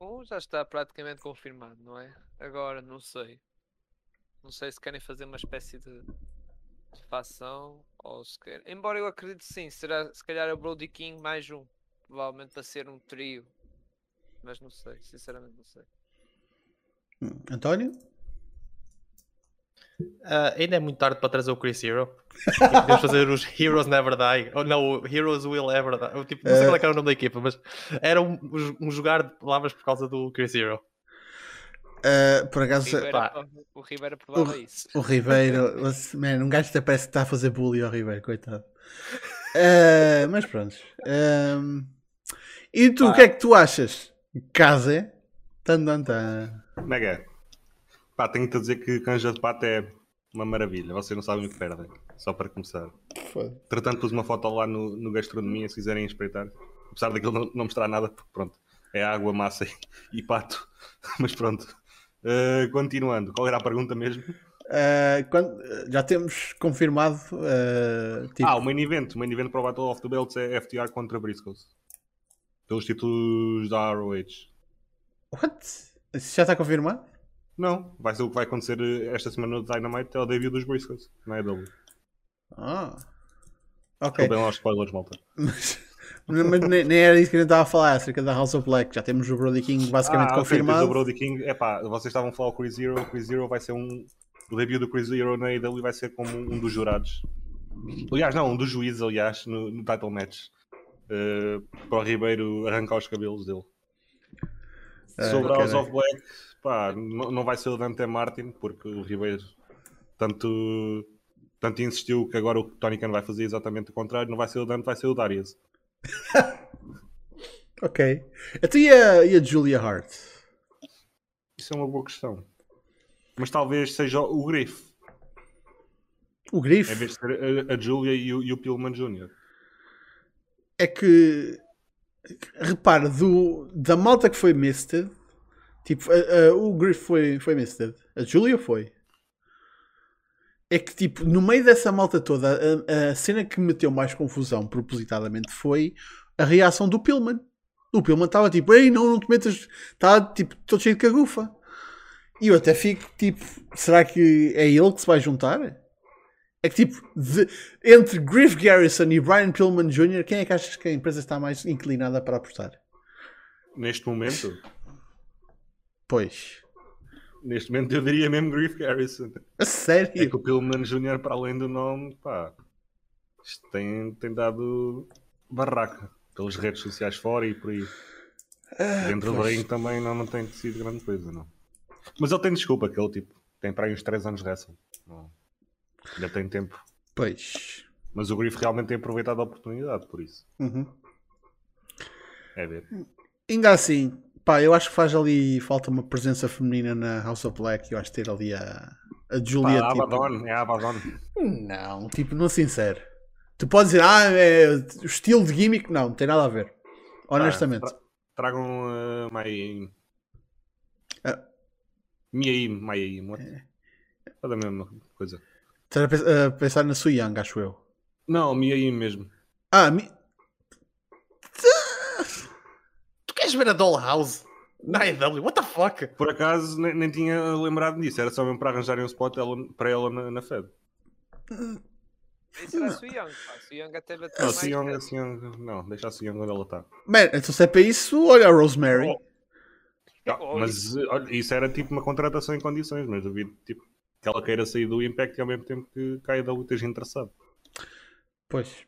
Speaker 3: Um já está praticamente confirmado, não é? Agora, não sei. Não sei se querem fazer uma espécie de, de ou se querem. Embora eu acredite sim, será se calhar o Brody King mais um provavelmente para ser um trio. Mas não sei, sinceramente não sei.
Speaker 1: Hum, António?
Speaker 2: Uh, ainda é muito tarde para trazer o Chris Hero. Podemos fazer os Heroes Never Die. Ou não, Heroes Will Ever Die. tipo, não sei uh... qual é era o nome da equipa, mas era um, um jogar de palavras por causa do Chris Hero.
Speaker 1: Uh, por acaso,
Speaker 3: o Ribeiro, o Ribeiro provava isso.
Speaker 1: O Ribeiro, man, um gajo até parece que está a fazer bullying ao Ribeiro, coitado. Uh, <laughs> mas pronto. Um, e tu, o que é que tu achas? Case? Tan, tan, tan.
Speaker 4: Mega. Pá, tenho-te a dizer que canja de pato é uma maravilha. Vocês não sabem o que perdem. Só para começar. Foda. Tratando, pus uma foto lá no, no Gastronomia, se quiserem espreitar. Apesar daquilo não, não mostrar nada, porque pronto, é água, massa e, e pato. <laughs> Mas pronto. Uh, continuando, qual era a pergunta mesmo?
Speaker 1: Uh, quando, já temos confirmado. Uh,
Speaker 4: tipo... Ah, o main event. O main event para o Battle of the Belts é FTR contra Briscoes pelos títulos da ROH.
Speaker 1: What? Isso já está confirmado?
Speaker 4: Não, vai ser o que vai acontecer esta semana no Dynamite é o debut dos Briscoes, não é W.
Speaker 1: Ah. Ok.
Speaker 4: Bem aos spoilers, malta.
Speaker 1: Mas nem, nem, era isso que a gente estava a falar acerca da House of Black. Já temos o Brody King basicamente
Speaker 4: ah,
Speaker 1: confirmado.
Speaker 4: Okay, o Brody King, epá, vocês estavam a falar o Chris Zero. O Chris Zero vai ser um. O debut do Chris Zero na AEW vai ser como um dos jurados. Aliás, não, um dos juízes, aliás, no, no title match. Uh, para o Ribeiro arrancar os cabelos dele. Uh, Sobre House of Black, pá, não, não vai ser o Dante Martin, porque o Ribeiro tanto, tanto insistiu que agora o Tony Khan vai fazer exatamente o contrário. Não vai ser o Dante, vai ser o Darius. <laughs>
Speaker 1: ok. Até e a, e a Julia Hart?
Speaker 4: Isso é uma boa questão. Mas talvez seja o Griff.
Speaker 1: O Griff?
Speaker 4: Em vez de ser a, a Julia e o, e o Pillman Jr.
Speaker 1: É que repara, do, da malta que foi Misted, tipo, o Griff foi, foi Misted, a Julia foi. É que, tipo, no meio dessa malta toda, a, a cena que meteu mais confusão propositadamente foi a reação do Pillman. O Pillman estava tipo, ei, não, não te metas, está tipo, todo cheio de cagufa. E eu até fico tipo, será que é ele que se vai juntar? É que tipo, de, entre Griff Garrison e Brian Pillman Jr., quem é que achas que a empresa está mais inclinada para apostar?
Speaker 4: Neste momento?
Speaker 1: Pois.
Speaker 4: Neste momento eu diria mesmo Griff Garrison.
Speaker 1: A sério?
Speaker 4: É que o Pillman Jr., para além do nome, pá, tem, tem dado barraca pelas redes sociais fora e por aí. Ah, Dentro pois. do ring também não, não tem sido grande coisa, não. Mas ele tem desculpa, que ele tipo, tem para aí uns 3 anos de wrestling. Não. Ainda tem tempo.
Speaker 1: Pois.
Speaker 4: Mas o Griff realmente tem aproveitado a oportunidade, por isso.
Speaker 1: Uhum.
Speaker 4: É ver.
Speaker 1: Ainda assim, Pá, eu acho que faz ali falta uma presença feminina na House of Black. Eu acho que ter ali a, a Julia.
Speaker 4: Pá,
Speaker 1: tipo...
Speaker 4: Abaddon, é a Abaddon.
Speaker 1: Não, tipo, não sincero. Tu podes dizer, ah, é o estilo de gimmick. Não, não tem nada a ver. Honestamente. Tra
Speaker 4: tragam uh, Mai. Uh. Miaim, Maiaim. É. é a mesma coisa.
Speaker 1: Estás a pensar na Suyang, acho eu.
Speaker 4: Não, Miaim mesmo.
Speaker 1: Ah, mi... <laughs>
Speaker 2: Queres ver a Dollhouse? Na AEW, what the fuck?
Speaker 4: Por acaso nem, nem, tinha lembrado disso, era só mesmo para arranjarem um spot ela, para ela na, na Fed.
Speaker 3: Isso era a Suyang, a Suyang até bateu
Speaker 4: Não, Suyang, a Suyang, não, deixa a Suyang onde ela está.
Speaker 1: Man, então se é para isso, olha a Rosemary. Oh.
Speaker 4: Oh, mas olha, isso era tipo uma contratação em condições, mas duvido tipo, que ela queira sair do Impact e ao mesmo tempo que caia da luta esteja interessado.
Speaker 1: Pois.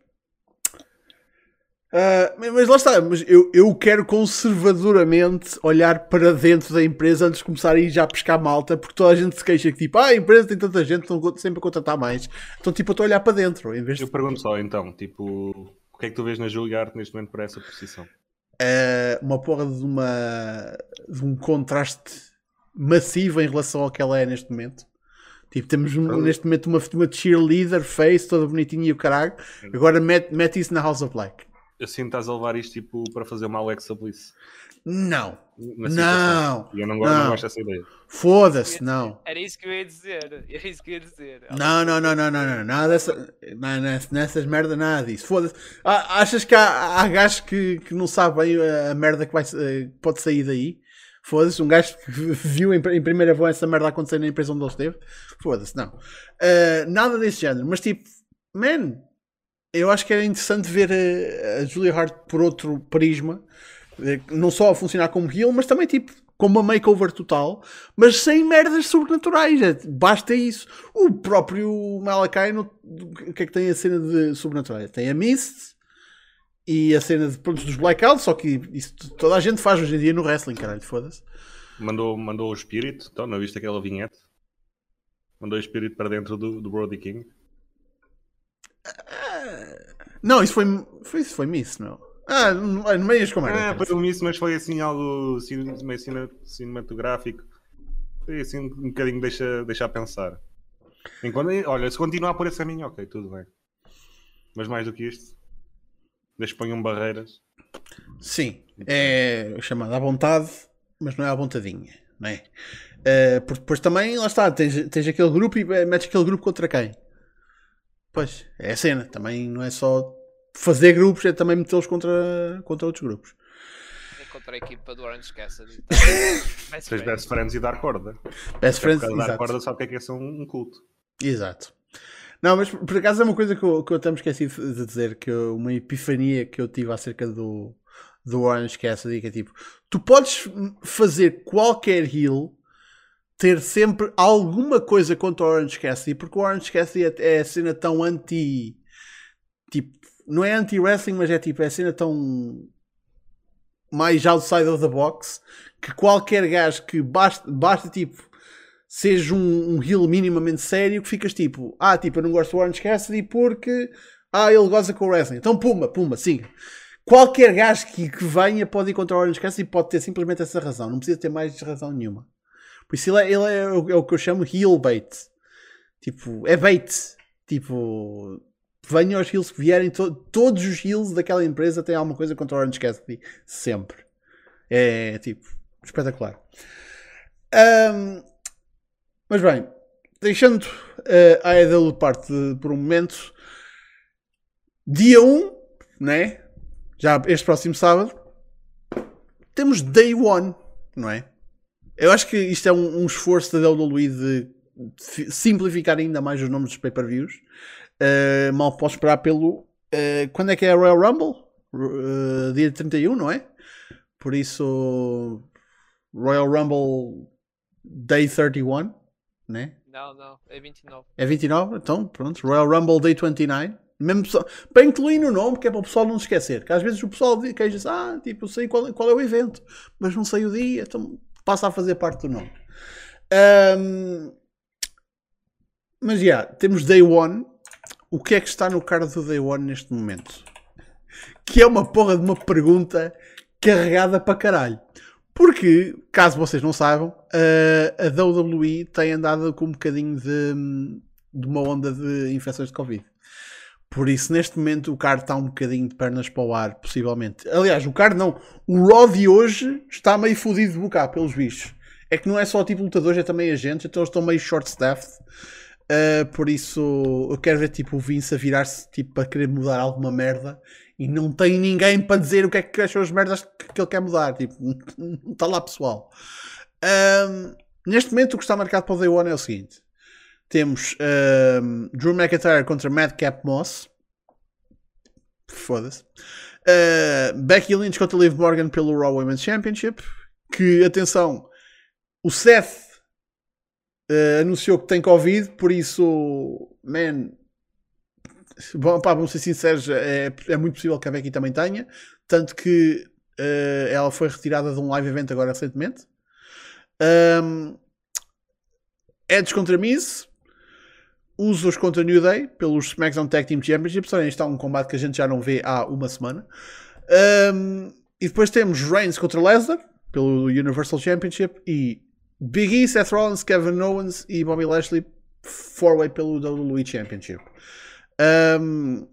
Speaker 1: Uh, mas lá está, mas eu, eu quero conservadoramente olhar para dentro da empresa antes de começar a ir já pescar malta, porque toda a gente se queixa que tipo, ah, a empresa tem tanta gente, estão sempre a contratar mais. Então, tipo, eu estou a olhar para dentro. Em vez
Speaker 4: eu pergunto só então, tipo, o que é que tu vês na Juilliard neste momento para essa posição?
Speaker 1: Uh, uma porra de, uma, de um contraste massivo em relação ao que ela é neste momento. Tipo, temos um, neste momento uma, uma cheerleader face, toda bonitinha e o caralho. Agora mete, mete isso na House of Black
Speaker 4: assim estás a levar isto tipo, para fazer uma Alexa Bliss.
Speaker 1: Não. Não.
Speaker 4: Eu não, gosto, não. não gosto dessa ideia.
Speaker 1: Foda-se, não.
Speaker 3: Era isso que eu ia dizer. Era isso que eu ia dizer.
Speaker 1: Não, não, não, não, não, não. Nada dessa. Nessas merda, nada disso. Foda-se. Achas que há, há gajos que, que não sabem a merda que vai, eh, pode sair daí? Foda-se, um gajo que viu em, em, primeira voz essa merda acontecer na empresa onde ele esteve. Foda-se, não. Uh, nada desse género. Mas tipo, man, eu acho que era interessante ver a, a Julia Hart por outro prisma, eh, não só a funcionar como heel, mas também tipo como uma makeover total, mas sem merdas sobrenaturais. É, basta isso. O próprio Malakai, o que é que tem a cena de sobrenaturais? Tem a Mist e a cena de, pronto, dos Blackouts, só que isso toda a gente faz hoje em dia no wrestling, caralho, foda-se.
Speaker 4: Mandou, mandou o Spirit, então, não viste aquela vinheta? Mandou o Spirit para dentro do, do Brody King.
Speaker 1: Não, isso foi, foi, isso foi Miss, meu. Ah, no meio como
Speaker 4: era. Ah, foi um Miss, mas foi assim algo meio cinematográfico. Foi assim um bocadinho deixa, deixa a pensar. Enquanto, olha, se continuar por esse caminho, ok, tudo bem. Mas mais do que isto, deixa ponham barreiras.
Speaker 1: Sim, é chamado à vontade, mas não é à vontadinha, não é? Uh, porque depois também, lá está, tens, tens aquele grupo e metes aquele grupo contra quem? Pois, é a cena. Também não é só fazer grupos, é também metê-los contra, contra outros grupos.
Speaker 3: É contra a equipa do Orange Cassidy. <laughs>
Speaker 4: Tens best friends e dar corda.
Speaker 1: Best friends,
Speaker 4: Dar corda sabe o que é que é ser um, culto.
Speaker 1: Exato. Não, mas por acaso é uma coisa que eu, que eu até me esqueci de dizer, que eu, uma epifania que eu tive acerca do, do Orange Cassidy, que é tipo, tu podes fazer qualquer heal ter sempre alguma coisa contra o Orange Cassidy, porque o Orange Cassidy é, é a cena tão anti. Tipo, não é anti-wrestling, mas é tipo, é a cena tão mais outside of the box que qualquer gajo que basta, basta tipo seja um, um heel minimamente sério que ficas tipo, ah, tipo, eu não gosto do Orange Cassidy porque ah, ele goza com o wrestling. Então, puma, puma, siga. Qualquer gajo que, que venha pode ir contra o Orange Cassidy pode ter simplesmente essa razão. Não precisa ter mais razão nenhuma. Por isso ele é, ele é, o, é o que eu chamo heel bait. Tipo, é bait. Tipo, venham os heels que vierem, to, todos os heels daquela empresa têm alguma coisa contra o Orange Cassidy. Sempre. É, tipo, espetacular. Um, mas bem, deixando uh, a EW parte por um momento, dia 1, né? Já este próximo sábado, temos Day 1, não é? Eu acho que isto é um, um esforço da WWE de simplificar ainda mais os nomes dos pay-per-views. Uh, mal posso esperar pelo. Uh, quando é que é a Royal Rumble? Uh, dia 31, não é? Por isso. Royal Rumble Day 31,
Speaker 3: né? Não, não, é 29.
Speaker 1: É 29? Então, pronto. Royal Rumble Day 29. Mesmo pessoal, para incluir no nome, que é para o pessoal não se esquecer. Que às vezes o pessoal diz, ah, tipo, sei qual, qual é o evento, mas não sei o dia, então passa a fazer parte do nome. Um, mas já, yeah, temos Day One. O que é que está no card do Day One neste momento? Que é uma porra de uma pergunta carregada para caralho. Porque, caso vocês não saibam, a WWE tem andado com um bocadinho de, de uma onda de infecções de Covid. Por isso, neste momento, o card está um bocadinho de pernas para o ar, possivelmente. Aliás, o card não. O Raw de hoje está meio fodido de bocar, pelos bichos. É que não é só tipo lutadores, é também agentes, então eles estão meio short-staffed. Uh, por isso, eu quero ver tipo, o Vince a virar-se tipo, para querer mudar alguma merda e não tem ninguém para dizer o que é que acham as merdas que ele quer mudar. Tipo, não <laughs> está lá pessoal. Um, neste momento, o que está marcado para o Day One é o seguinte: temos um, Drew McIntyre contra Madcap Moss. Foda-se. Uh, Becky Lynch contra Liv Morgan pelo Raw Women's Championship. Que, atenção, o Seth uh, anunciou que tem Covid, por isso, man, bom, pá, vamos ser sinceros, é, é muito possível que a Becky também tenha. Tanto que uh, ela foi retirada de um live event agora recentemente. Um, Edge contra Miz, Usos contra New Day pelos SmackDown Tag Team Championships. Olha, isto é um combate que a gente já não vê há uma semana. Um, e depois temos Reigns contra Lesnar pelo Universal Championship e Big E, Seth Rollins, Kevin Owens e Bobby Lashley four-way pelo WWE Championship. Um,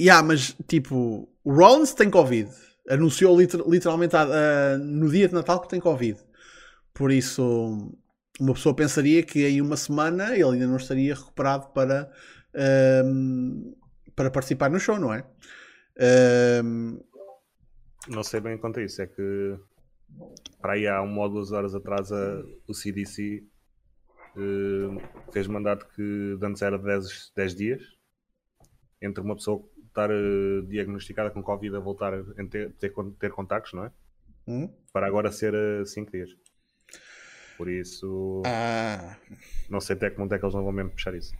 Speaker 1: yeah, mas tipo, o Rollins tem Covid. Anunciou liter literalmente uh, no dia de Natal que tem Covid. Por isso, uma pessoa pensaria que em uma semana ele ainda não estaria recuperado para, um, para participar no show, não é? Um...
Speaker 4: Não sei bem quanto a isso, é que para aí há uma ou duas horas atrás a, o CDC fez mandado que antes era 10, 10 dias entre uma pessoa estar uh, diagnosticada com Covid a voltar a ter, ter, ter contactos, não é? Hum? Para agora ser 5 uh, dias. Por isso, ah. não sei até que ponto é que eles não vão mesmo puxar isso.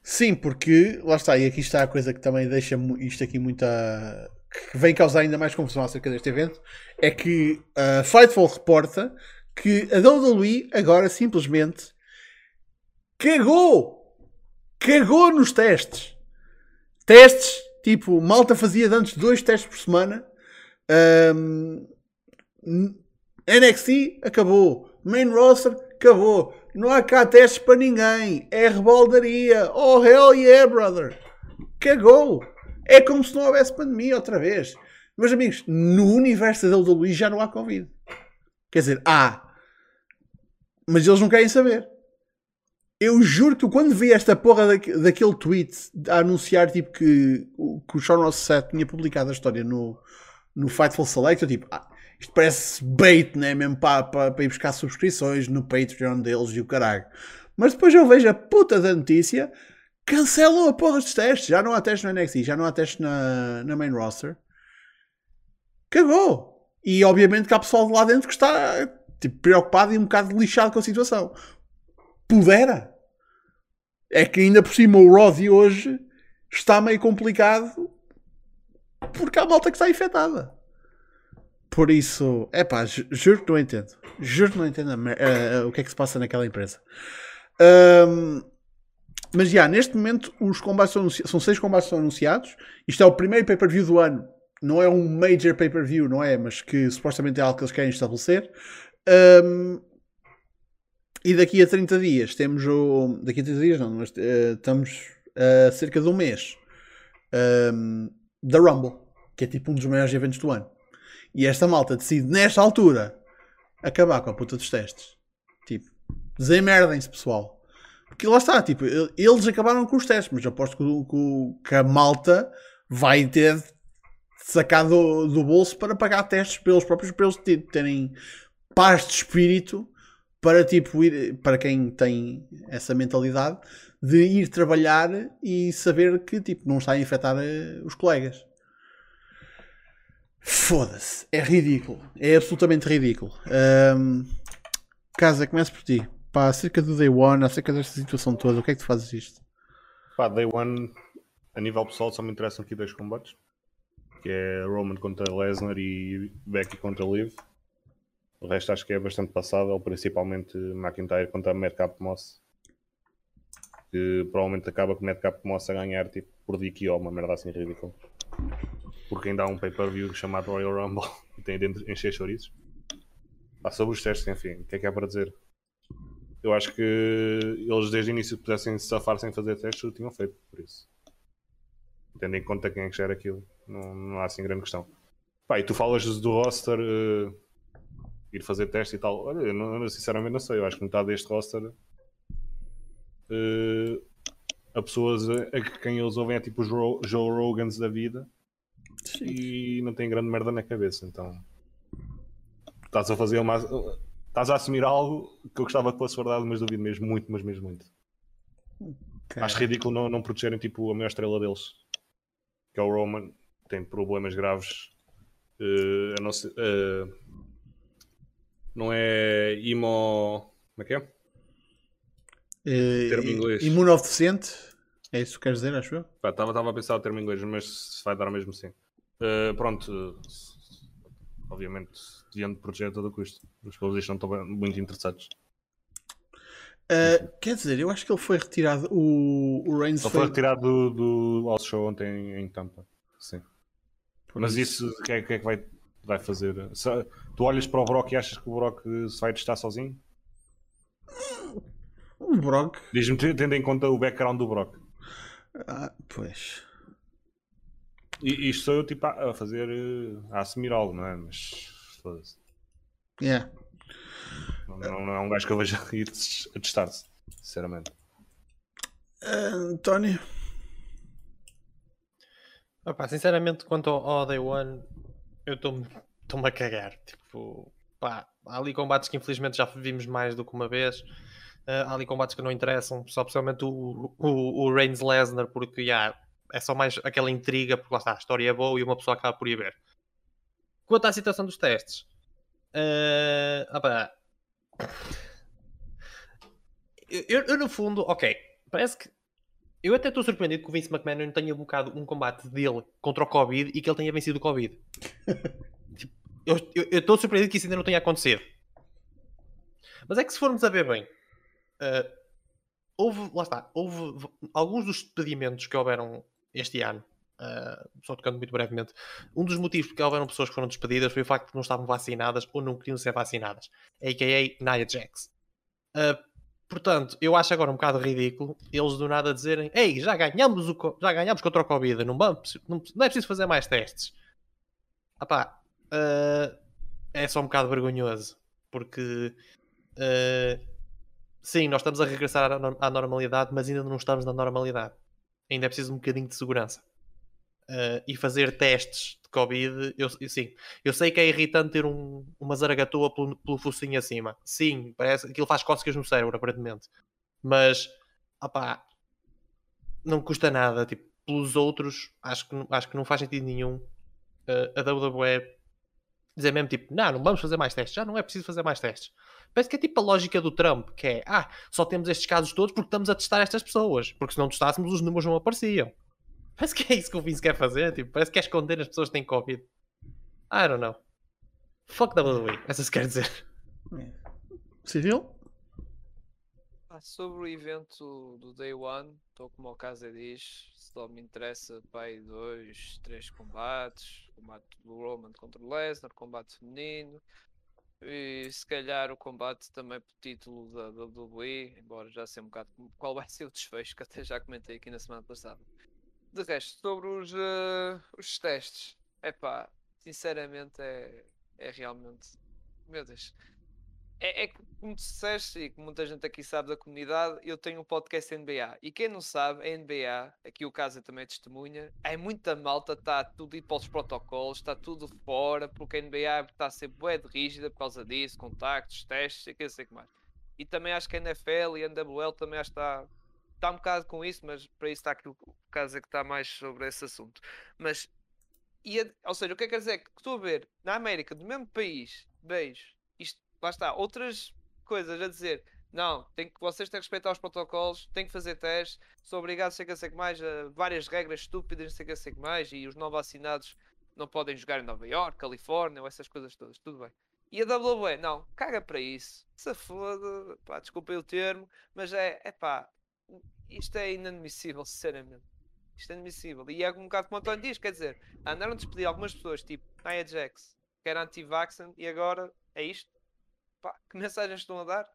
Speaker 1: Sim, porque lá está, e aqui está a coisa que também deixa isto aqui muita. que vem causar ainda mais confusão acerca deste evento, é que a Fightful reporta que a WWE agora simplesmente cagou! Cagou nos testes! Testes, tipo, malta fazia antes dois testes por semana. Um, NXT acabou main roster, acabou. Não há cá testes para ninguém. É rebaldaria. Oh, hell yeah, brother. Cagou. É como se não houvesse pandemia outra vez. Meus amigos, no universo da WWE já não há Covid. Quer dizer, há. Mas eles não querem saber. Eu juro que quando vi esta porra daquele tweet a anunciar tipo, que, que o Sean Ross Seth tinha publicado a história no, no Fightful Select, eu tipo, ah, isto parece bait, né? Mesmo para, para, para ir buscar subscrições no Patreon deles e o caralho. Mas depois eu vejo a puta da notícia, cancelam a porra dos testes. Já não há testes no NXT, já não há testes na, na main roster. Cagou! E obviamente que há pessoal de lá dentro que está tipo, preocupado e um bocado lixado com a situação. Pudera! É que ainda por cima o de hoje está meio complicado porque há malta que está infectada. Por isso, é pá, juro que não entendo. Juro que não entendo uh, o que é que se passa naquela empresa. Um, mas já, neste momento, os combates são, são seis combates são anunciados. Isto é o primeiro pay-per-view do ano. Não é um major pay-per-view, não é? Mas que supostamente é algo que eles querem estabelecer. Um, e daqui a 30 dias temos o. Daqui a 30 dias não, mas uh, estamos a cerca de um mês um, da Rumble, que é tipo um dos maiores eventos do ano. E esta malta decide, nesta altura, acabar com a puta dos testes. Tipo, desemerdem-se, pessoal. Porque lá está, tipo, eles acabaram com os testes, mas aposto que, que a malta vai ter sacado do, do, bolso para pagar testes pelos próprios, para eles terem paz de espírito para tipo ir, para quem tem essa mentalidade de ir trabalhar e saber que tipo não está a infectar uh, os colegas. Foda-se, é ridículo, é absolutamente ridículo. Um, Casa, começa por ti. Pá, acerca do Day One, acerca desta situação toda, o que é que tu fazes isto?
Speaker 4: Pá, Day One, a nível pessoal, só me interessam aqui dois combates. Que é Roman contra Lesnar e Becky contra Liv. O resto acho que é bastante passável, principalmente McIntyre contra Madcap Moss. Que provavelmente acaba com Madcap Moss a ganhar tipo, por DQ ou uma merda assim ridícula. Porque ainda há um pay-per-view chamado Royal Rumble <laughs> e tem dentro encher chouriços. Ah, sobre os testes, enfim, o que é que há para dizer? Eu acho que eles desde o início pudessem se safar sem fazer testes, o tinham feito, por isso. Tendo em conta quem é que gera aquilo, não, não há assim grande questão. Pá, e tu falas do roster. Uh ir fazer teste e tal. Olha, eu, não, eu sinceramente não sei. Eu acho que metade deste roster uh, a pessoas a, a, quem eles ouvem é tipo os Ro Joe Rogans da vida Sim. e não tem grande merda na cabeça. Então estás a fazer uma. Estás a assumir algo que eu gostava que fosse verdade, mas duvido mesmo muito, mas mesmo muito. Okay. Acho ridículo não, não protegerem tipo, a maior estrela deles, que é o Roman, que tem problemas graves. Uh, a não ser, uh, não é imo. Como é que é?
Speaker 1: é termo inglês. Imunodeficiente? É isso que queres dizer, acho eu?
Speaker 4: Estava a pensar o termo inglês, mas se vai dar mesmo sim. Uh, pronto, obviamente deviam de proteger a todo custo. Os pelos não estão muito interessados.
Speaker 1: Uh, quer dizer, eu acho que ele foi retirado. O, o Reigns
Speaker 4: ele foi, foi retirado do, do All Show ontem em Tampa. Sim. Por Mas isso, o que, é, que é que vai vai fazer. Se, tu olhas para o Brock e achas que o Brock se vai testar sozinho?
Speaker 1: O Brock.
Speaker 4: Diz-me, tendo em conta o background do Brock.
Speaker 1: Ah, pois.
Speaker 4: E isto sou eu tipo a, fazer. a assumir algo, não é? Mas foda-se.
Speaker 1: Yeah.
Speaker 4: Não, não, não, é um gajo que eu vejo ir a testar-se, sinceramente.
Speaker 1: António.
Speaker 2: Opa, sinceramente, quanto ao, ao Day One, eu estou-me a cagar. Tipo, pá, há ali combates que infelizmente já vimos mais do que uma vez. Uh, há ali combates que não interessam, só principalmente o, o, o Reigns Lesnar, porque yeah, é só mais aquela intriga, porque lá está, a história é boa e uma pessoa acaba por ir ver. Quanto à situação dos testes, uh, opa, eu, eu, no fundo, ok, parece que eu até estou surpreendido que o Vince McMahon não tenha bocado um combate dele contra o Covid e que ele tenha vencido o Covid. <laughs> tipo, eu estou surpreendido que isso ainda não tenha acontecido. Mas é que se formos a ver bem, uh, houve, lá está, houve alguns dos despedimentos que houveram este ano, uh, só tocando muito brevemente, um dos motivos porque houveram pessoas que foram despedidas foi o facto de não estavam vacinadas ou não queriam ser vacinadas, a.k.a. Nia Jax. Uh, Portanto, eu acho agora um bocado ridículo eles do nada dizerem: Ei, já ganhamos, o, já ganhamos contra o Covid, não, vamos, não, é preciso fazer mais testes. Ah pá, uh, é só um bocado vergonhoso, porque uh, sim, nós estamos a regressar à, normalidade, mas ainda não estamos na normalidade. Ainda é preciso um bocadinho de segurança. Uh, e fazer testes de Covid, eu, sim, eu sei que é irritante ter um, uma zaragatua pelo, pelo focinho acima. Sim, parece que aquilo faz cócegas no cérebro, aparentemente. Mas, opá, não custa nada. Tipo, pelos outros, acho que, acho que não faz sentido nenhum uh, a WWE dizer mesmo tipo, não, não vamos fazer mais testes, já não é preciso fazer mais testes. Parece que é tipo a lógica do Trump, que é, ah, só temos estes casos todos porque estamos a testar estas pessoas, porque se não testássemos os números não apareciam. Parece que é isso que o Vince quer fazer, tipo, parece que quer esconder as pessoas que têm Covid. I don't know. Fuck WWE, essa se quer dizer.
Speaker 1: Civil?
Speaker 3: sobre o evento do Day One, estou como o Casa diz, só me interessa pai dois, três combates, combate do Roman contra o Lesnar, combate feminino, e se calhar o combate também por título da WWE, embora já sei um bocado qual vai ser o desfecho, que até já comentei aqui na semana passada. De resto, sobre os, uh, os testes, é pá, sinceramente é, é realmente. Meu Deus é, é como tu disseste, e como muita gente aqui sabe da comunidade, eu tenho um podcast NBA. E quem não sabe, a NBA, aqui o caso é também testemunha, é muita malta, está tudo ir para os protocolos, está tudo fora, porque a NBA está a ser bué de rígida por causa disso, contactos, testes, sei que sei que mais. E também acho que a NFL e a NWL também acho que está, está um bocado com isso, mas para isso está aqui o caso é que está mais sobre esse assunto. Mas, e a, ou seja, o que é que quer dizer? Que estou a ver na América, do mesmo país, beijo, isto lá está, outras coisas a dizer. Não, tem que, vocês têm que respeitar os protocolos, têm que fazer testes, sou obrigado sei que sei que mais, a várias regras estúpidas, sei que sei que mais, e os não vacinados não podem jogar em Nova York, Califórnia, ou essas coisas todas, tudo bem. E a WWE, não, caga para isso, se foda, pá, desculpem o termo, mas é, é pá, isto é inadmissível, sinceramente. Isto é inadmissível. E é um bocado como o António diz, quer dizer, andaram a despedir algumas pessoas, tipo Nia Jax, que era anti-vaxxer, e agora é isto Pá, que <laughs> mensagens estão a dar?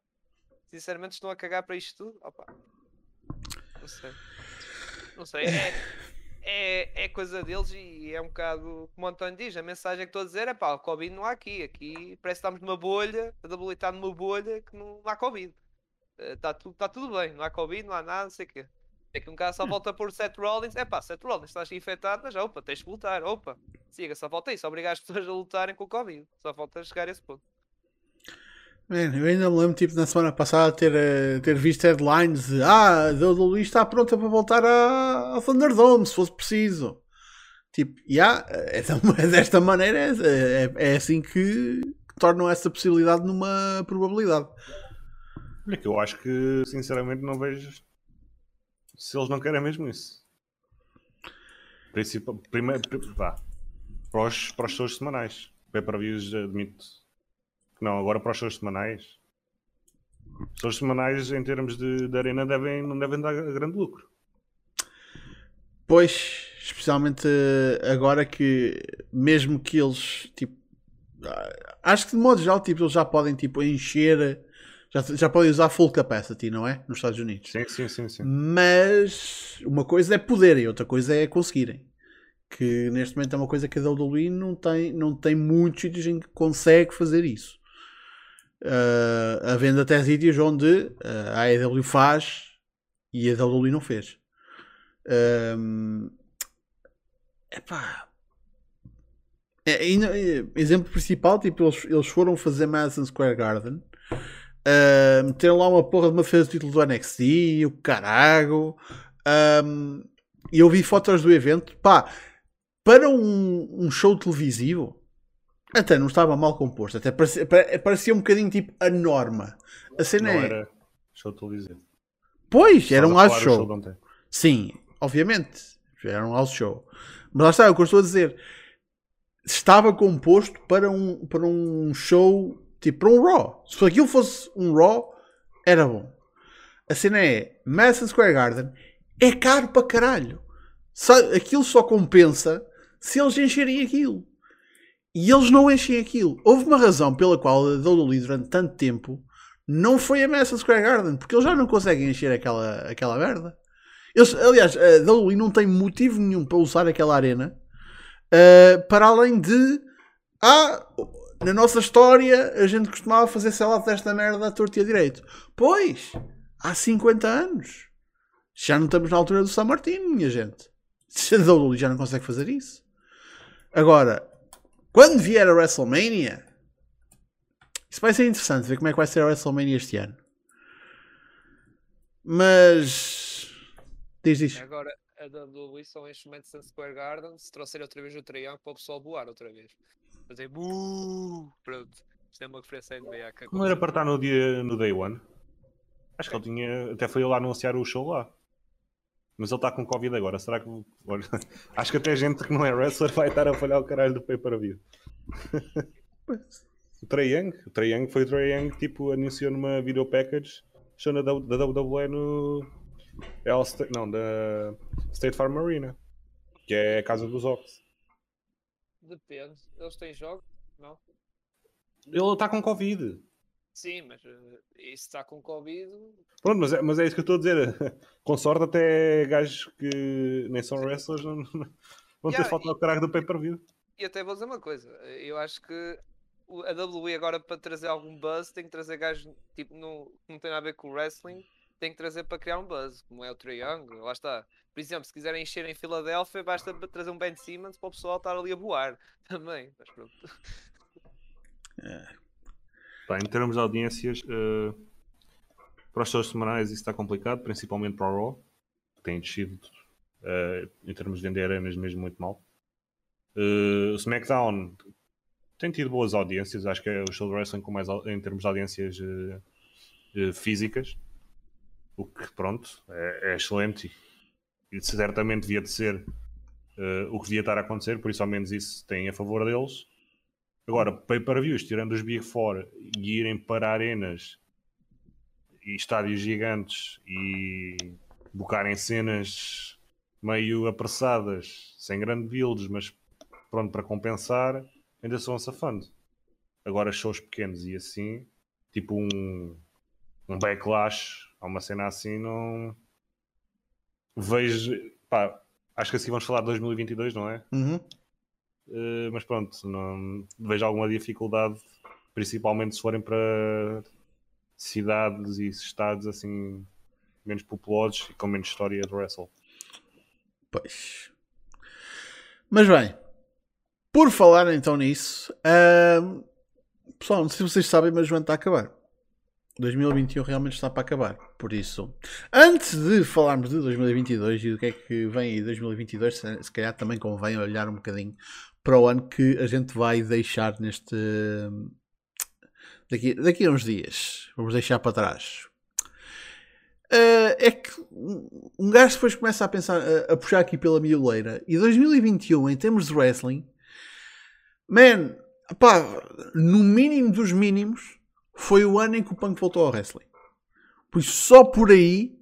Speaker 3: Sinceramente, estão a cagar para isto tudo? Opa. Não sei. Não sei. É, é, é coisa deles e é um bocado como o António diz. A mensagem que estou a dizer é pá, o Covid não há aqui. Aqui parece que estamos numa bolha, a está numa bolha que não há Covid. Está uh, tudo, tá tudo bem, não há Covid, não há nada, não sei o quê. É que um cara só volta por Seth Rollins. É pá, Seth Rollins, estás infectado, mas opa, tens de lutar. Opa, siga, só falta isso. Obrigar as <laughs> pessoas a lutarem com o Covid. Só falta chegar a esse ponto.
Speaker 1: Man, eu ainda me lembro, tipo, na semana passada ter, uh, ter visto headlines de Ah, a WWE está pronta para voltar ao Thunderdome, se fosse preciso. Tipo, yeah, é, é desta maneira, é, é, é assim que, que, tornam essa possibilidade numa probabilidade.
Speaker 4: Olha que eu acho que, sinceramente, não vejo se eles não querem mesmo isso. Principal, primeiro, pá, para os, para os shows semanais. Pay-per-views, admito não, agora para os shows semanais. Os shows semanais, em termos de, de arena, devem, não devem dar grande lucro.
Speaker 1: Pois, especialmente agora que, mesmo que eles, tipo, acho que de modo geral, tipo, eles já podem, tipo, encher, já, já podem usar full capacity, não é? Nos Estados Unidos.
Speaker 4: Sim, sim, sim, sim.
Speaker 1: Mas uma coisa é poderem, outra coisa é conseguirem. Que neste momento é uma coisa que a WWE não tem, não tem muitos sítios em que consegue fazer isso uh, havendo até sítios onde uh, a AEW faz e a WWE não fez. Um, epá. É, é, exemplo principal, tipo, eles, eles foram fazer Madison Square Garden, uh, meteram lá uma porra de uma defesa do título do NXT, o caralho. Um, e eu vi fotos do evento, pá, para um, um show televisivo, até não estava mal composto, até parecia, parecia um bocadinho tipo a norma. A cena
Speaker 4: não
Speaker 1: é...
Speaker 4: era show televisão.
Speaker 1: Pois, era um house show. show Sim, obviamente. Era um house show. Mas lá está, é o que eu estou a dizer. Estava composto para um, para um show, tipo, para um Raw. Se aquilo fosse um Raw, era bom. A cena é, Madison Square Garden é caro para caralho. Aquilo só compensa se eles encherem aquilo. E eles não enchem aquilo. Houve uma razão pela qual a WWE durante tanto tempo não foi a Madison Square Garden, porque eles já não conseguem encher aquela, aquela merda. Eles, aliás, a WWE não tem motivo nenhum para usar aquela arena uh, para além de ah, na nossa história a gente costumava fazer sellout desta merda à torta e a direito. Pois, há 50 anos. Já não estamos na altura do San Martino, minha gente. <laughs> Já não consegue fazer isso. Agora, quando vier a WrestleMania, isso vai ser interessante ver como é que vai ser a WrestleMania este ano. Mas. Diz isto.
Speaker 3: Agora, a WWE só enche Madison Square Garden se trouxer outra vez o triângulo para o pessoal voar outra vez. Fazer buuuu. Pronto. Isto é uma referência NBA. Que
Speaker 4: não era para estar no, dia, no Day One? Acho que ele tinha. Até foi ele lá anunciar o show lá. Mas ele está com Covid agora. Será que. Olha, <laughs> acho que até gente que não é wrestler vai estar a falhar o caralho do pay per view. <laughs> o Trae Young, o Trae Young foi o Trae Young, tipo, anunciou numa video package show da, da WWE no. É não, da State Farm Arena, que é a casa dos Ox.
Speaker 3: Depende. Eles têm jogos? Não?
Speaker 4: Ele está com Covid.
Speaker 3: Sim, mas uh, isso está com Covid.
Speaker 4: Pronto, mas é, mas é isso que eu estou a dizer. <laughs> com sorte, até gajos que nem são wrestlers não, não vão ter falta ao caralho do pay per view.
Speaker 3: E até vou dizer uma coisa: eu acho que a WWE agora para trazer algum buzz tem que trazer gajos tipo, no, que não tem nada a ver com o wrestling, tem que trazer para criar um buzz, como é o Triangle, lá está. Por exemplo, se quiserem encher em Filadélfia, basta trazer um Ben Simmons para o pessoal estar ali a voar <laughs> também. Mas pronto.
Speaker 4: É. Em termos de audiências, uh, para os shows semanais isso está complicado, principalmente para o Raw, que tem descido uh, em termos de vender arenas mesmo muito mal. Uh, o SmackDown tem tido boas audiências, acho que é o show de wrestling com mais em termos de audiências físicas, o que pronto, é, é excelente e, certamente devia de ser o que devia estar a acontecer, por isso ao menos isso tem a favor deles. Agora, pay-per-views, tirando os Big Four e irem para arenas e estádios gigantes e bocarem cenas meio apressadas, sem grande builds, mas pronto, para compensar, ainda são safando. Agora, shows pequenos e assim, tipo um, um backlash, a uma cena assim, não vejo. Pá, acho que assim vamos falar de 2022, não é?
Speaker 1: Uhum.
Speaker 4: Uh, mas pronto, não vejo alguma dificuldade, principalmente se forem para cidades e estados assim menos populosos e com menos história de wrestle.
Speaker 1: Pois. Mas bem, por falar então nisso, uh, pessoal, não sei se vocês sabem, mas o ano está a acabar. 2021 realmente está para acabar. Por isso, antes de falarmos de 2022 e do que é que vem aí 2022, se, se calhar também convém olhar um bocadinho para o ano que a gente vai deixar neste. Daqui, daqui a uns dias. Vamos deixar para trás. Uh, é que um gajo depois começa a pensar, a, a puxar aqui pela mioleira. E 2021, em termos de wrestling, man, pá, no mínimo dos mínimos, foi o ano em que o punk voltou ao wrestling. Pois só por aí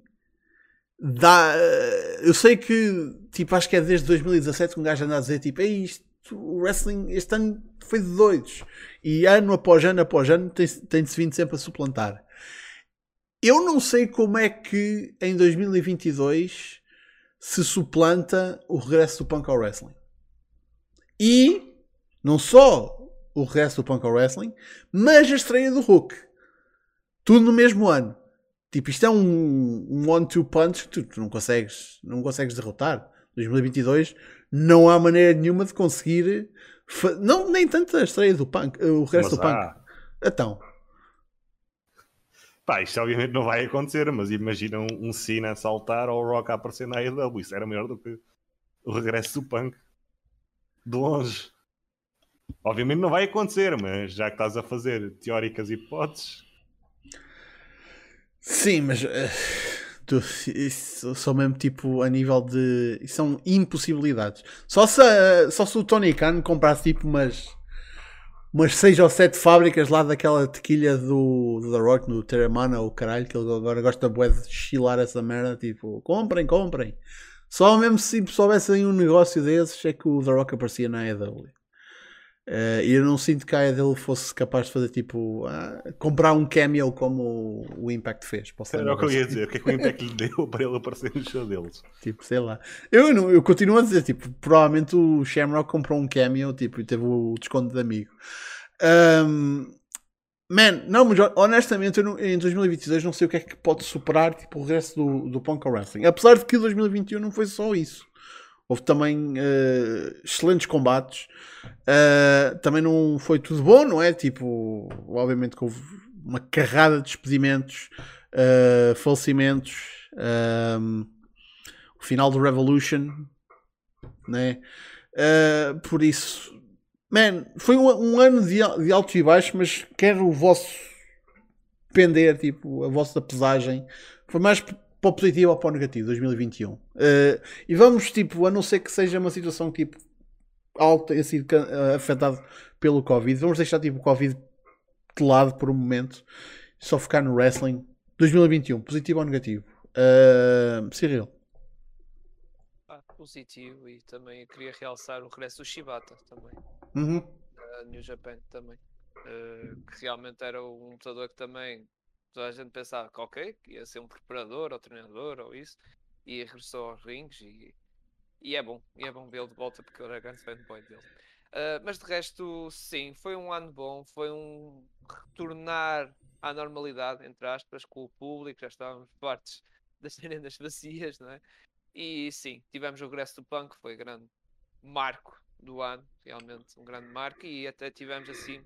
Speaker 1: dá. Eh, eu sei que, tipo, acho que é desde 2017 que um gajo anda a dizer, tipo, é isto o wrestling este ano foi de doidos. E ano após ano após ano tem-se tem vindo sempre a suplantar. Eu não sei como é que em 2022 se suplanta o regresso do punk ao wrestling. E não só o regresso do punk wrestling, mas a estreia do Hulk. Tudo no mesmo ano. Tipo, isto é um, um one-two punch que tu, tu, não, consegues, não consegues derrotar. 2022 não há maneira nenhuma de conseguir. Não, nem tanto a estreia do punk, o resto mas do há. punk. Então.
Speaker 4: Pá, isto obviamente não vai acontecer, mas imagina um, um Cena a saltar ou o Rock a aparecer na AEW. Isso era melhor do que o regresso do punk. De longe. Obviamente não vai acontecer, mas já que estás a fazer teóricas hipóteses.
Speaker 1: Sim, mas. Uh isso são mesmo tipo a nível de. São impossibilidades. Só se, só se o Tony Khan comprasse tipo umas. Umas 6 ou 7 fábricas lá daquela tequilha do, do The Rock no Terramana, o caralho, que ele agora gosta de chilar essa merda. Tipo, comprem, comprem. Só mesmo se soubessem um negócio desses é que o The Rock aparecia na EW. Uh, e eu não sinto que a dele fosse capaz de fazer tipo uh, comprar um cameo como o, Impact fez.
Speaker 4: Posso Era o que eu ia dizer, o que é que o Impact lhe deu <laughs> para ele aparecer no show deles?
Speaker 1: Tipo, sei lá. Eu, não, eu continuo a dizer, tipo, provavelmente o Shamrock comprou um cameo tipo, e teve o desconto de amigo. Um, man, não, mas honestamente eu não, em 2022 não sei o que é que pode superar tipo, o resto do, do Punk Wrestling. Apesar de que 2021 não foi só isso. Houve também uh, excelentes combates. Uh, também não foi tudo bom, não é? Tipo, obviamente que houve uma carrada de despedimentos uh, falecimentos, um, o final do Revolution, né? Por isso, man, foi um, um ano de, de alto e baixo, mas quero o vosso pender, tipo, a vossa pesagem. Foi mais para o positivo ou para o negativo, 2021. Uh, e vamos, tipo, a não ser que seja uma situação tipo algo tenha sido uh, afetado pelo Covid, vamos deixar tipo o Covid de lado por um momento, só focar no wrestling. 2021, positivo ou negativo? Uh, Cyril.
Speaker 3: Ah, positivo e também queria realçar o regresso do Shibata também.
Speaker 1: Uhum.
Speaker 3: Uh, New Japan também. Que realmente era um lutador que também toda a gente pensava que ok, que ia ser um preparador ou treinador ou isso, e regressou aos rings e, e é bom, e é bom vê-lo de volta porque eu era grande fanboy dele. Uh, mas de resto, sim, foi um ano bom, foi um retornar à normalidade, entre aspas, com o público, já estávamos <laughs> partes das arenas vacias, não é? E sim, tivemos o regresso do Punk, foi grande marco do ano, realmente um grande marco, e até tivemos assim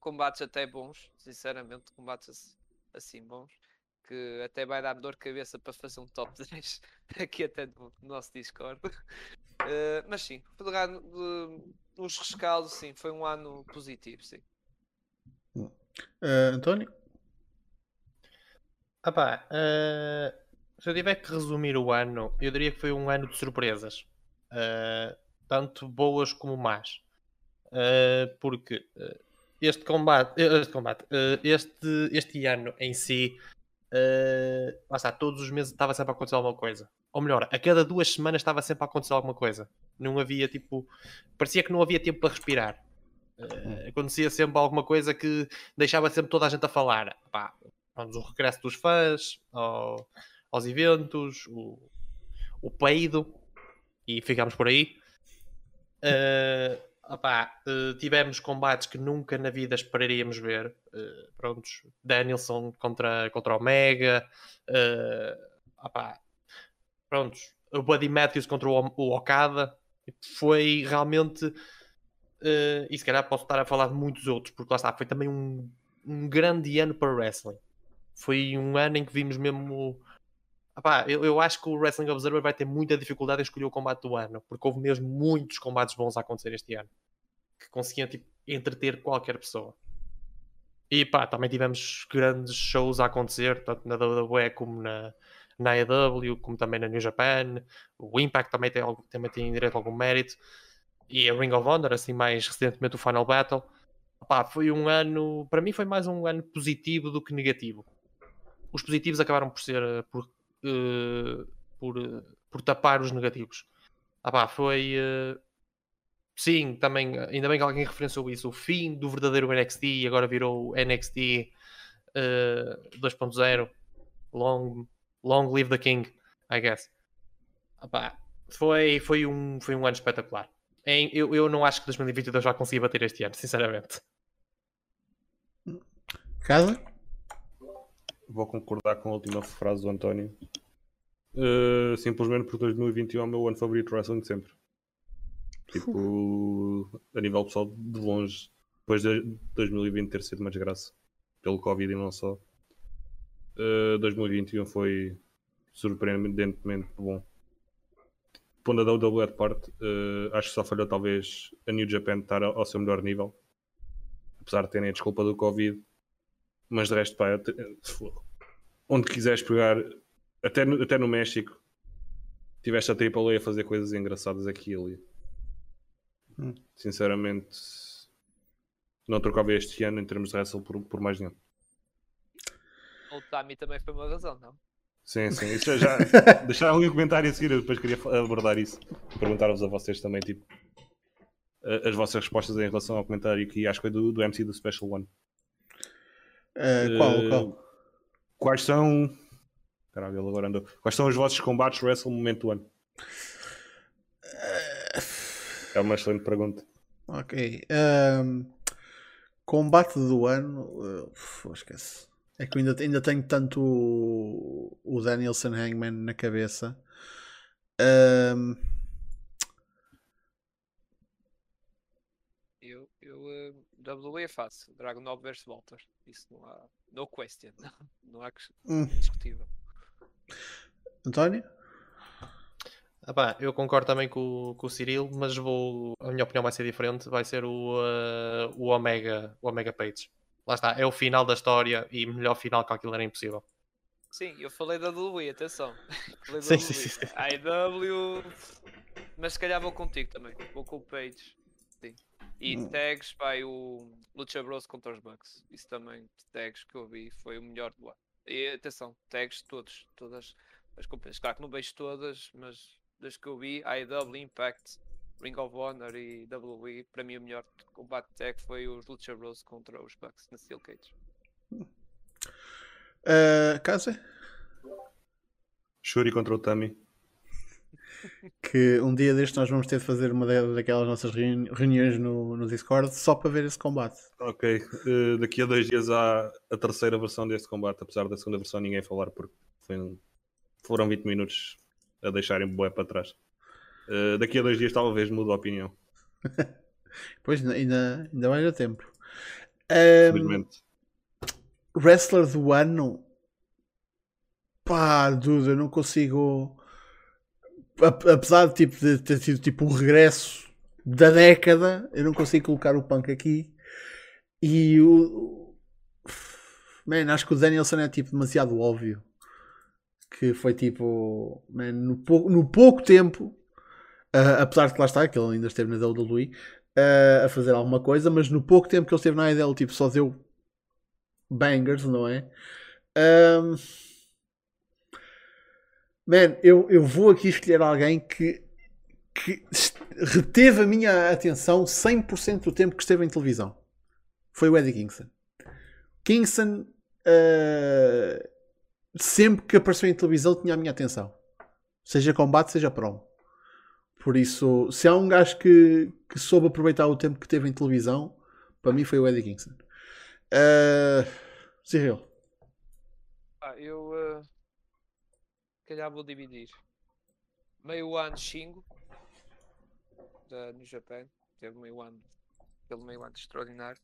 Speaker 3: combates até bons, sinceramente, combates assim bons, que até vai dar dor de cabeça para fazer um top <laughs> 10 aqui até no nosso Discord. Uh, <laughs> mas sim, nos rescaldos, sim, foi um ano positivo, sim.
Speaker 1: Uh, António?
Speaker 2: Ah pá, uh, se eu tiver que resumir o ano, eu diria que foi um ano de surpresas. tanto boas como más. porque este combate, eh, este, combate, eh, este, este ano em si, uh, lá está, todos os meses estava sempre a acontecer alguma coisa. Ou melhor, a cada duas semanas estava sempre a acontecer alguma coisa. Não havia tipo. Parecia que não havia tempo para respirar. Uh, acontecia sempre alguma coisa que deixava sempre toda a gente a falar. Pá, o regresso dos fãs, ao, aos eventos, o, o peido, e ficámos por aí. Uh, Uh, tivemos combates que nunca na vida esperaríamos ver. Uh, prontos, Danielson contra, contra Omega. Uh, opá, prontos, o Buddy Matthews contra o, o Okada. Foi realmente. E se calhar posso estar a falar de muitos outros, porque lá está, foi também um, um grande ano para o wrestling. Foi um ano em que vimos mesmo Epá, eu, eu, acho que o Wrestling Observer vai ter muita dificuldade em escolher o combate do ano, porque houve mesmo muitos combates bons a acontecer este ano que conseguiam tipo, entreter qualquer pessoa. E pá, também tivemos grandes shows a acontecer, tanto na WWE como na, na AEW, como também na New Japan. O Impact também tem, também tem direito a algum mérito. E a Ring of Honor, assim mais recentemente o Final Battle. Foi um ano, para mim foi mais um ano positivo do que negativo. Os positivos acabaram por ser por uh, por, uh, por tapar os negativos. Ah pá, foi. Uh, sim, também, ainda bem que alguém referenciou isso. O fim do verdadeiro NXT e agora virou NXT 2.0. Long, long live the King, I guess. Ah pá, foi, foi, um, foi um ano espetacular. Eu, eu não acho que 2022 vai conseguir bater este ano, sinceramente.
Speaker 1: Casa?
Speaker 4: Vou concordar com a última frase do António. Uh, simplesmente porque 2021 é o meu ano favorito de wrestling de sempre. Tipo, a nível pessoal, de longe, depois de 2020 ter sido uma desgraça pelo Covid e não só. Uh, 2021 foi surpreendentemente bom. Pondo a WWE de parte, uh, acho que só falhou talvez a New Japan estar ao, ao seu melhor nível, apesar de terem a desculpa do Covid mas de resto, pá, onde quiseres pegar, até no, até no México, tiveste a AAA a fazer coisas engraçadas aqui e ali. Hum. Sinceramente, não trocava este ano em termos de wrestle por, por mais nenhum.
Speaker 3: O Tami também foi uma razão, não?
Speaker 4: Sim, sim. Isso já, <laughs> deixaram um comentário a seguir, eu depois queria abordar isso. Perguntar-vos a vocês também, tipo, as vossas respostas em relação ao comentário que acho que foi do, do MC do Special One.
Speaker 1: Uh, qual, uh, qual?
Speaker 4: Quais são. Caralho, ele agora andou. Quais são os vossos combates Wrestle momento do ano? É uma excelente pergunta.
Speaker 1: Ok. Um, combate do ano. Uh, esquece. É que eu ainda, ainda tenho tanto o, o Danielson Hangman na cabeça. Um,
Speaker 3: eu, eu uh, WWE é fácil. Dragon 9 versus Walter. Isso não há. No question. <laughs> Não há que hum. discutível.
Speaker 1: António?
Speaker 2: Ah, pá, eu concordo também com, com o Cyril, mas vou, a minha opinião vai ser diferente. Vai ser o, uh, o, Omega, o Omega Page. Lá está, é o final da história e melhor final que aquilo era impossível.
Speaker 3: Sim, eu falei da WWE, atenção. <laughs>
Speaker 2: Falei da sim, sim, sim.
Speaker 3: IW, mas se calhar vou contigo também. Vou com o Page. Sim. E hum. tags, vai o Lucha Bros contra os Bucks. Isso também, tags que eu vi, foi o melhor do ano. E atenção, tags todos, todas as companhias. Claro que não vejo todas, mas das que eu vi, AEW, Impact, Ring of Honor e WWE, para mim o melhor combate tag foi os Lucha Bros contra os Bucks na Steel Cage.
Speaker 1: Uh, Casa?
Speaker 4: Shuri contra o Tami.
Speaker 1: Que um dia deste nós vamos ter de fazer uma daquelas nossas reuniões no, no Discord só para ver esse combate.
Speaker 4: Ok, uh, daqui a dois dias há a terceira versão deste combate, apesar da segunda versão ninguém falar porque foi foram 20 minutos a deixarem boé para trás. Uh, daqui a dois dias talvez mude a opinião. <laughs>
Speaker 1: pois ainda, ainda vai dar tempo. Um, wrestler do ano. Pá, Duda, eu não consigo. Apesar de, tipo, de ter sido tipo o regresso da década, eu não consigo colocar o punk aqui. E o. Man, acho que o Danielson é tipo demasiado óbvio que foi tipo man, no, pouco, no pouco tempo, uh, apesar de que lá está, que ele ainda esteve na WWE uh, a fazer alguma coisa, mas no pouco tempo que ele esteve na IDL, tipo, só deu bangers, não é? Um, man, eu, eu vou aqui escolher alguém que, que reteve a minha atenção 100% do tempo que esteve em televisão. Foi o Eddie Kingston. Kingston uh, sempre que apareceu em televisão tinha a minha atenção. Seja combate, seja promo. Por isso, se há um gajo que, que soube aproveitar o tempo que teve em televisão, para mim foi o Eddie Kingston. Uh, Cyril.
Speaker 3: Ah, eu calhar vou dividir. Meio ano Shingo da, no Japão. Teve meio ano, pelo meio ano extraordinário.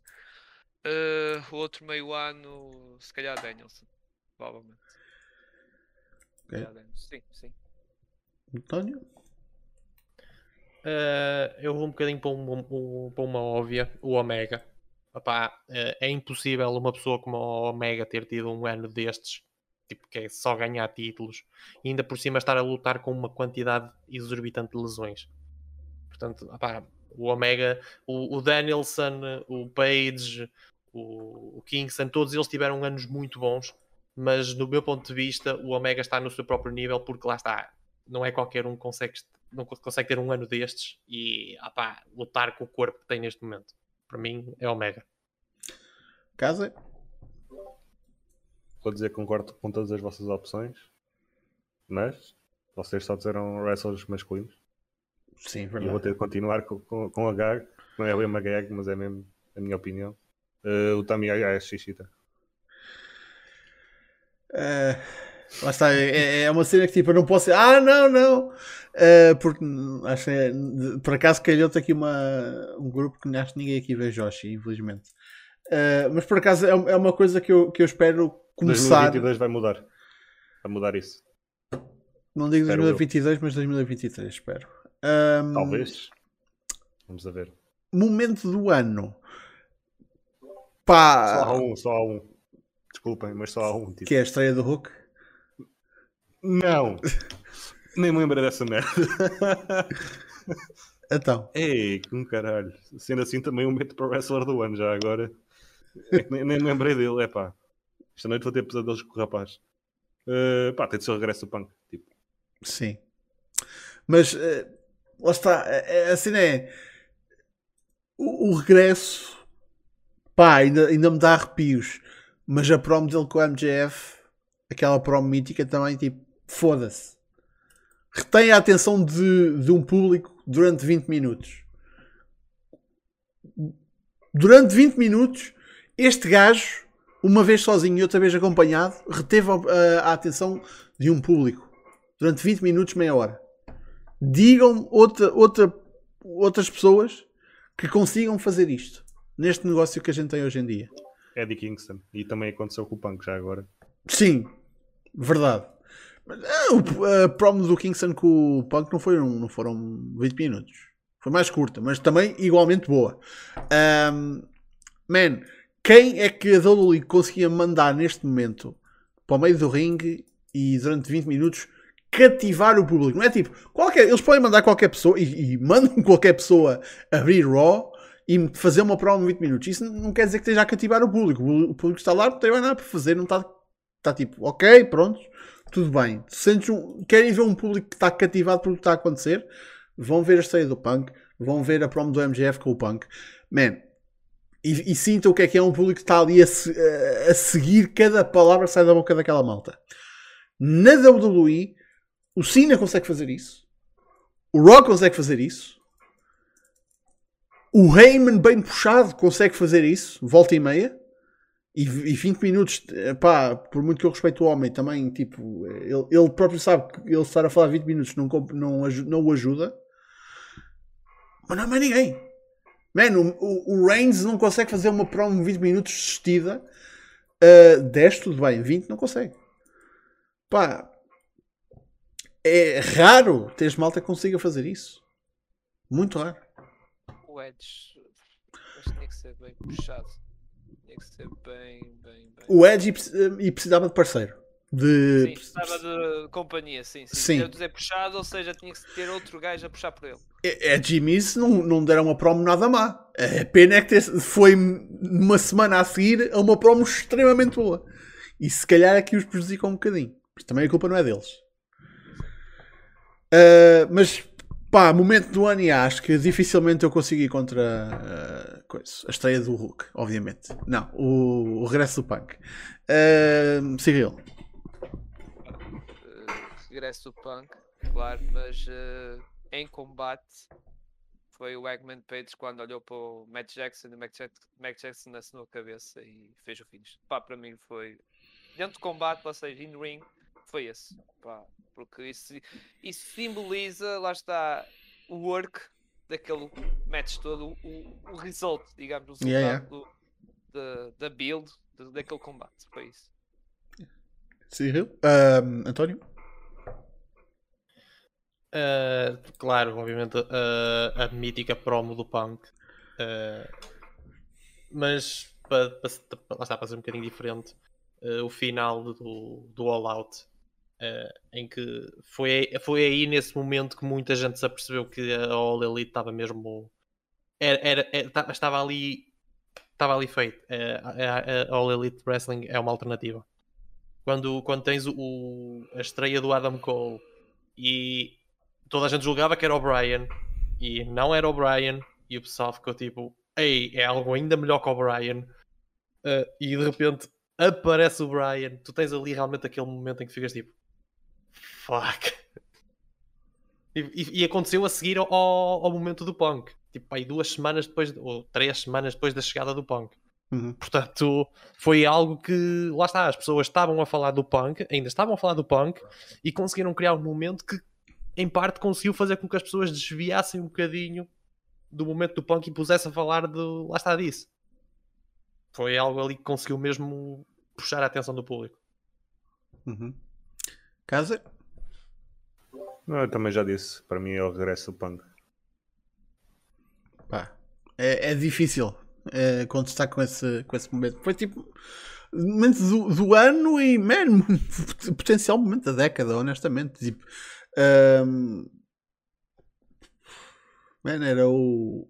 Speaker 3: Uh, outro meio ano, se calhar Danielson, provavelmente. Okay. Sim, sim.
Speaker 1: António?
Speaker 2: Uh, eu vou um bocadinho para, um, um, para uma óbvia, o Omega. Epá, uh, é impossível uma pessoa como o Omega ter tido um ano destes, tipo, que é só ganhar títulos, e ainda por cima estar a lutar com uma quantidade exorbitante de lesões. Portanto, epá, o Omega, o, o Danielson, o Page, o, o Kingston, todos eles tiveram anos muito bons mas do meu ponto de vista, o Omega está no seu próprio nível, porque lá está, não é qualquer um que consegue, não consegue ter um ano destes e opá, lutar com o corpo que tem neste momento. Para mim, é Omega.
Speaker 1: Casa?
Speaker 4: Vou dizer que concordo com todas as vossas opções, mas vocês só disseram wrestlers masculinos.
Speaker 1: Sim, verdade.
Speaker 4: E vou ter de continuar com, com, com a gag, não é bem uma gag, mas é mesmo a minha opinião. Uh, o Tami é Shishita.
Speaker 1: Uh, lá está, é, é, uma cena que tipo, eu não posso ah, não, não, uh, porque acho que é, por acaso calhou-te aqui uma, um grupo que acho que ninguém aqui vê Joshi, infelizmente. Uh, mas por acaso é, é, uma coisa que eu, que eu espero começar.
Speaker 4: 2022 vai mudar, vai mudar isso.
Speaker 1: Não digo 2022, eu. mas 2023, espero. Um,
Speaker 4: Talvez. Vamos a ver.
Speaker 1: Momento do ano. Pá.
Speaker 4: Só há um, só há um. Desculpem, mas só há um tipo.
Speaker 1: Que é a estreia do Hulk?
Speaker 4: Não! <laughs> Nem me lembro dessa merda. <laughs>
Speaker 1: então.
Speaker 4: Ei, com caralho. Sendo assim também um meto para o wrestler do ano já agora. É nem, nem lembrei dele, é pá. Esta noite vou ter pesadelos com o rapaz. Uh, pá, tem de ser o regresso do punk. Tipo.
Speaker 1: Sim. Mas uh, lá está. A, a cena é. O, o regresso. Pá, ainda, ainda me dá arrepios. Mas a promo dele com o MJF, aquela promo mítica também, tipo, foda-se. Retém a atenção de, de um público durante 20 minutos. Durante 20 minutos, este gajo, uma vez sozinho e outra vez acompanhado, reteve a, a atenção de um público. Durante 20 minutos, meia hora. Digam outra, outra, outras pessoas que consigam fazer isto neste negócio que a gente tem hoje em dia.
Speaker 4: Eddie Kingston. E também aconteceu com o Punk já agora.
Speaker 1: Sim, verdade. Eh, a promo do Kingston com o Punk não, foi um, não foram 20 minutos. Foi mais curta, mas também igualmente boa. Um, man, quem é que a WWE conseguia mandar neste momento para o meio do ringue e durante 20 minutos cativar o público? Não é tipo, qualquer, eles podem mandar qualquer pessoa e, e mandam <laughs> qualquer pessoa abrir Raw e fazer uma prova de 20 minutos. Isso não quer dizer que esteja a cativar o público. O público está lá, não tem mais nada para fazer, não está, está tipo, ok, pronto, tudo bem. Sentes um, querem ver um público que está cativado pelo que está a acontecer? Vão ver a estreia do Punk, vão ver a promo do MGF com o Punk. Man, e, e sintam o que é que é um público que está ali a, a, seguir cada palavra que sai da boca daquela malta. Na WWE, o Cena consegue fazer isso. O Rock consegue fazer isso. O Heyman bem puxado consegue fazer isso, volta e meia. E, e 20 minutos, pá, por muito que eu respeito o homem, também, tipo, ele, ele próprio sabe que ele estar a falar 20 minutos não, não, não o ajuda. Mas não é mais ninguém. Mano, o, o Reigns não consegue fazer uma promo 20 minutos assistida. Uh, 10, tudo bem, 20 não consegue. Pá, é raro teres malta que consiga fazer isso. Muito raro
Speaker 3: o Edge mas tinha que ser bem puxado. Tinha que ser bem, bem, bem.
Speaker 1: O Edge e precisava de parceiro. De...
Speaker 3: Sim, precisava de companhia, sim. sim. sim. Dizer puxado, ou seja, tinha que ter outro gajo a puxar por ele.
Speaker 1: Edge e Miz não, não deram uma promo nada má. A pena é que foi uma semana a seguir a uma promo extremamente boa. E se calhar é que os prejudicam um bocadinho. Também a culpa não é deles. Uh, mas Pá, momento do ano e acho que dificilmente eu consigo ir contra uh, coisa, a estreia do Hulk, obviamente. Não, o, o regresso do Punk. Uh, Cyril.
Speaker 3: Uh, regresso do Punk, claro, mas uh, em combate foi o Eggman Page quando olhou para o Matt Jackson e o Matt Jackson assinou a cabeça e fez o finish. Pá, para mim foi dentro de combate, ou seja, in ring, foi esse. Pá, porque isso, isso simboliza, lá está, o work daquele match todo, o, o result, digamos, o resultado yeah, yeah. Do, da, da build daquele combate. Foi isso.
Speaker 1: Cyril? Um, António?
Speaker 2: Uh, claro, obviamente uh, a mítica promo do Punk. Uh, mas para, para, lá está, para ser um bocadinho diferente, o final do, do All Out em que foi, foi aí nesse momento que muita gente se apercebeu que a All Elite estava mesmo era, era, era, estava ali estava ali feito uh, a, a, All Elite Wrestling é uma alternativa quando, quando tens o, a estreia do Adam Cole e toda a gente julgava que era o Brian e não era o Brian e o pessoal ficou tipo ei, é algo ainda melhor que o Brian uh, e de repente aparece o Brian tu tens ali realmente aquele momento em que ficas tipo Fuck. E, e, aconteceu a seguir ao, ao momento do punk. Tipo, aí duas semanas depois, ou três semanas depois da chegada do punk.
Speaker 1: Uhum.
Speaker 2: Portanto, foi algo que, lá está, as pessoas estavam a falar do punk, ainda estavam a falar do punk, e conseguiram criar um momento que, em parte, conseguiu fazer com que as pessoas desviassem um bocadinho do momento do punk e pusessem a falar de, lá está, disso. Foi algo ali que conseguiu mesmo puxar a atenção do público.
Speaker 1: Uhum. Casa?
Speaker 4: Não, eu também já disse. Para mim é o regresso do punk.
Speaker 1: Pá, é, é difícil é, contestar com esse, com esse momento. Foi tipo momento do, do ano e, man, <laughs> potencial momento da década, honestamente. Tipo, um, man, era o.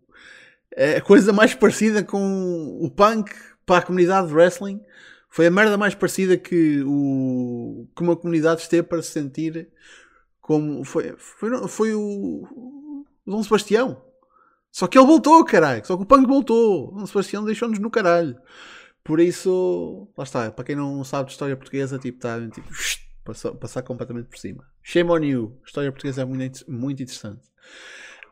Speaker 1: É a coisa mais parecida com o punk para a comunidade de wrestling foi a merda mais parecida que, o, que uma comunidade esteve para se sentir como. Foi, foi, foi o, o Dom Sebastião. Só que ele voltou, caralho. Só que o Punk voltou. O Dom Sebastião deixou-nos no caralho. Por isso, lá está. Para quem não sabe de história portuguesa, tipo, está tipo, passar, passar completamente por cima. Shame on you. A história portuguesa é muito, muito interessante.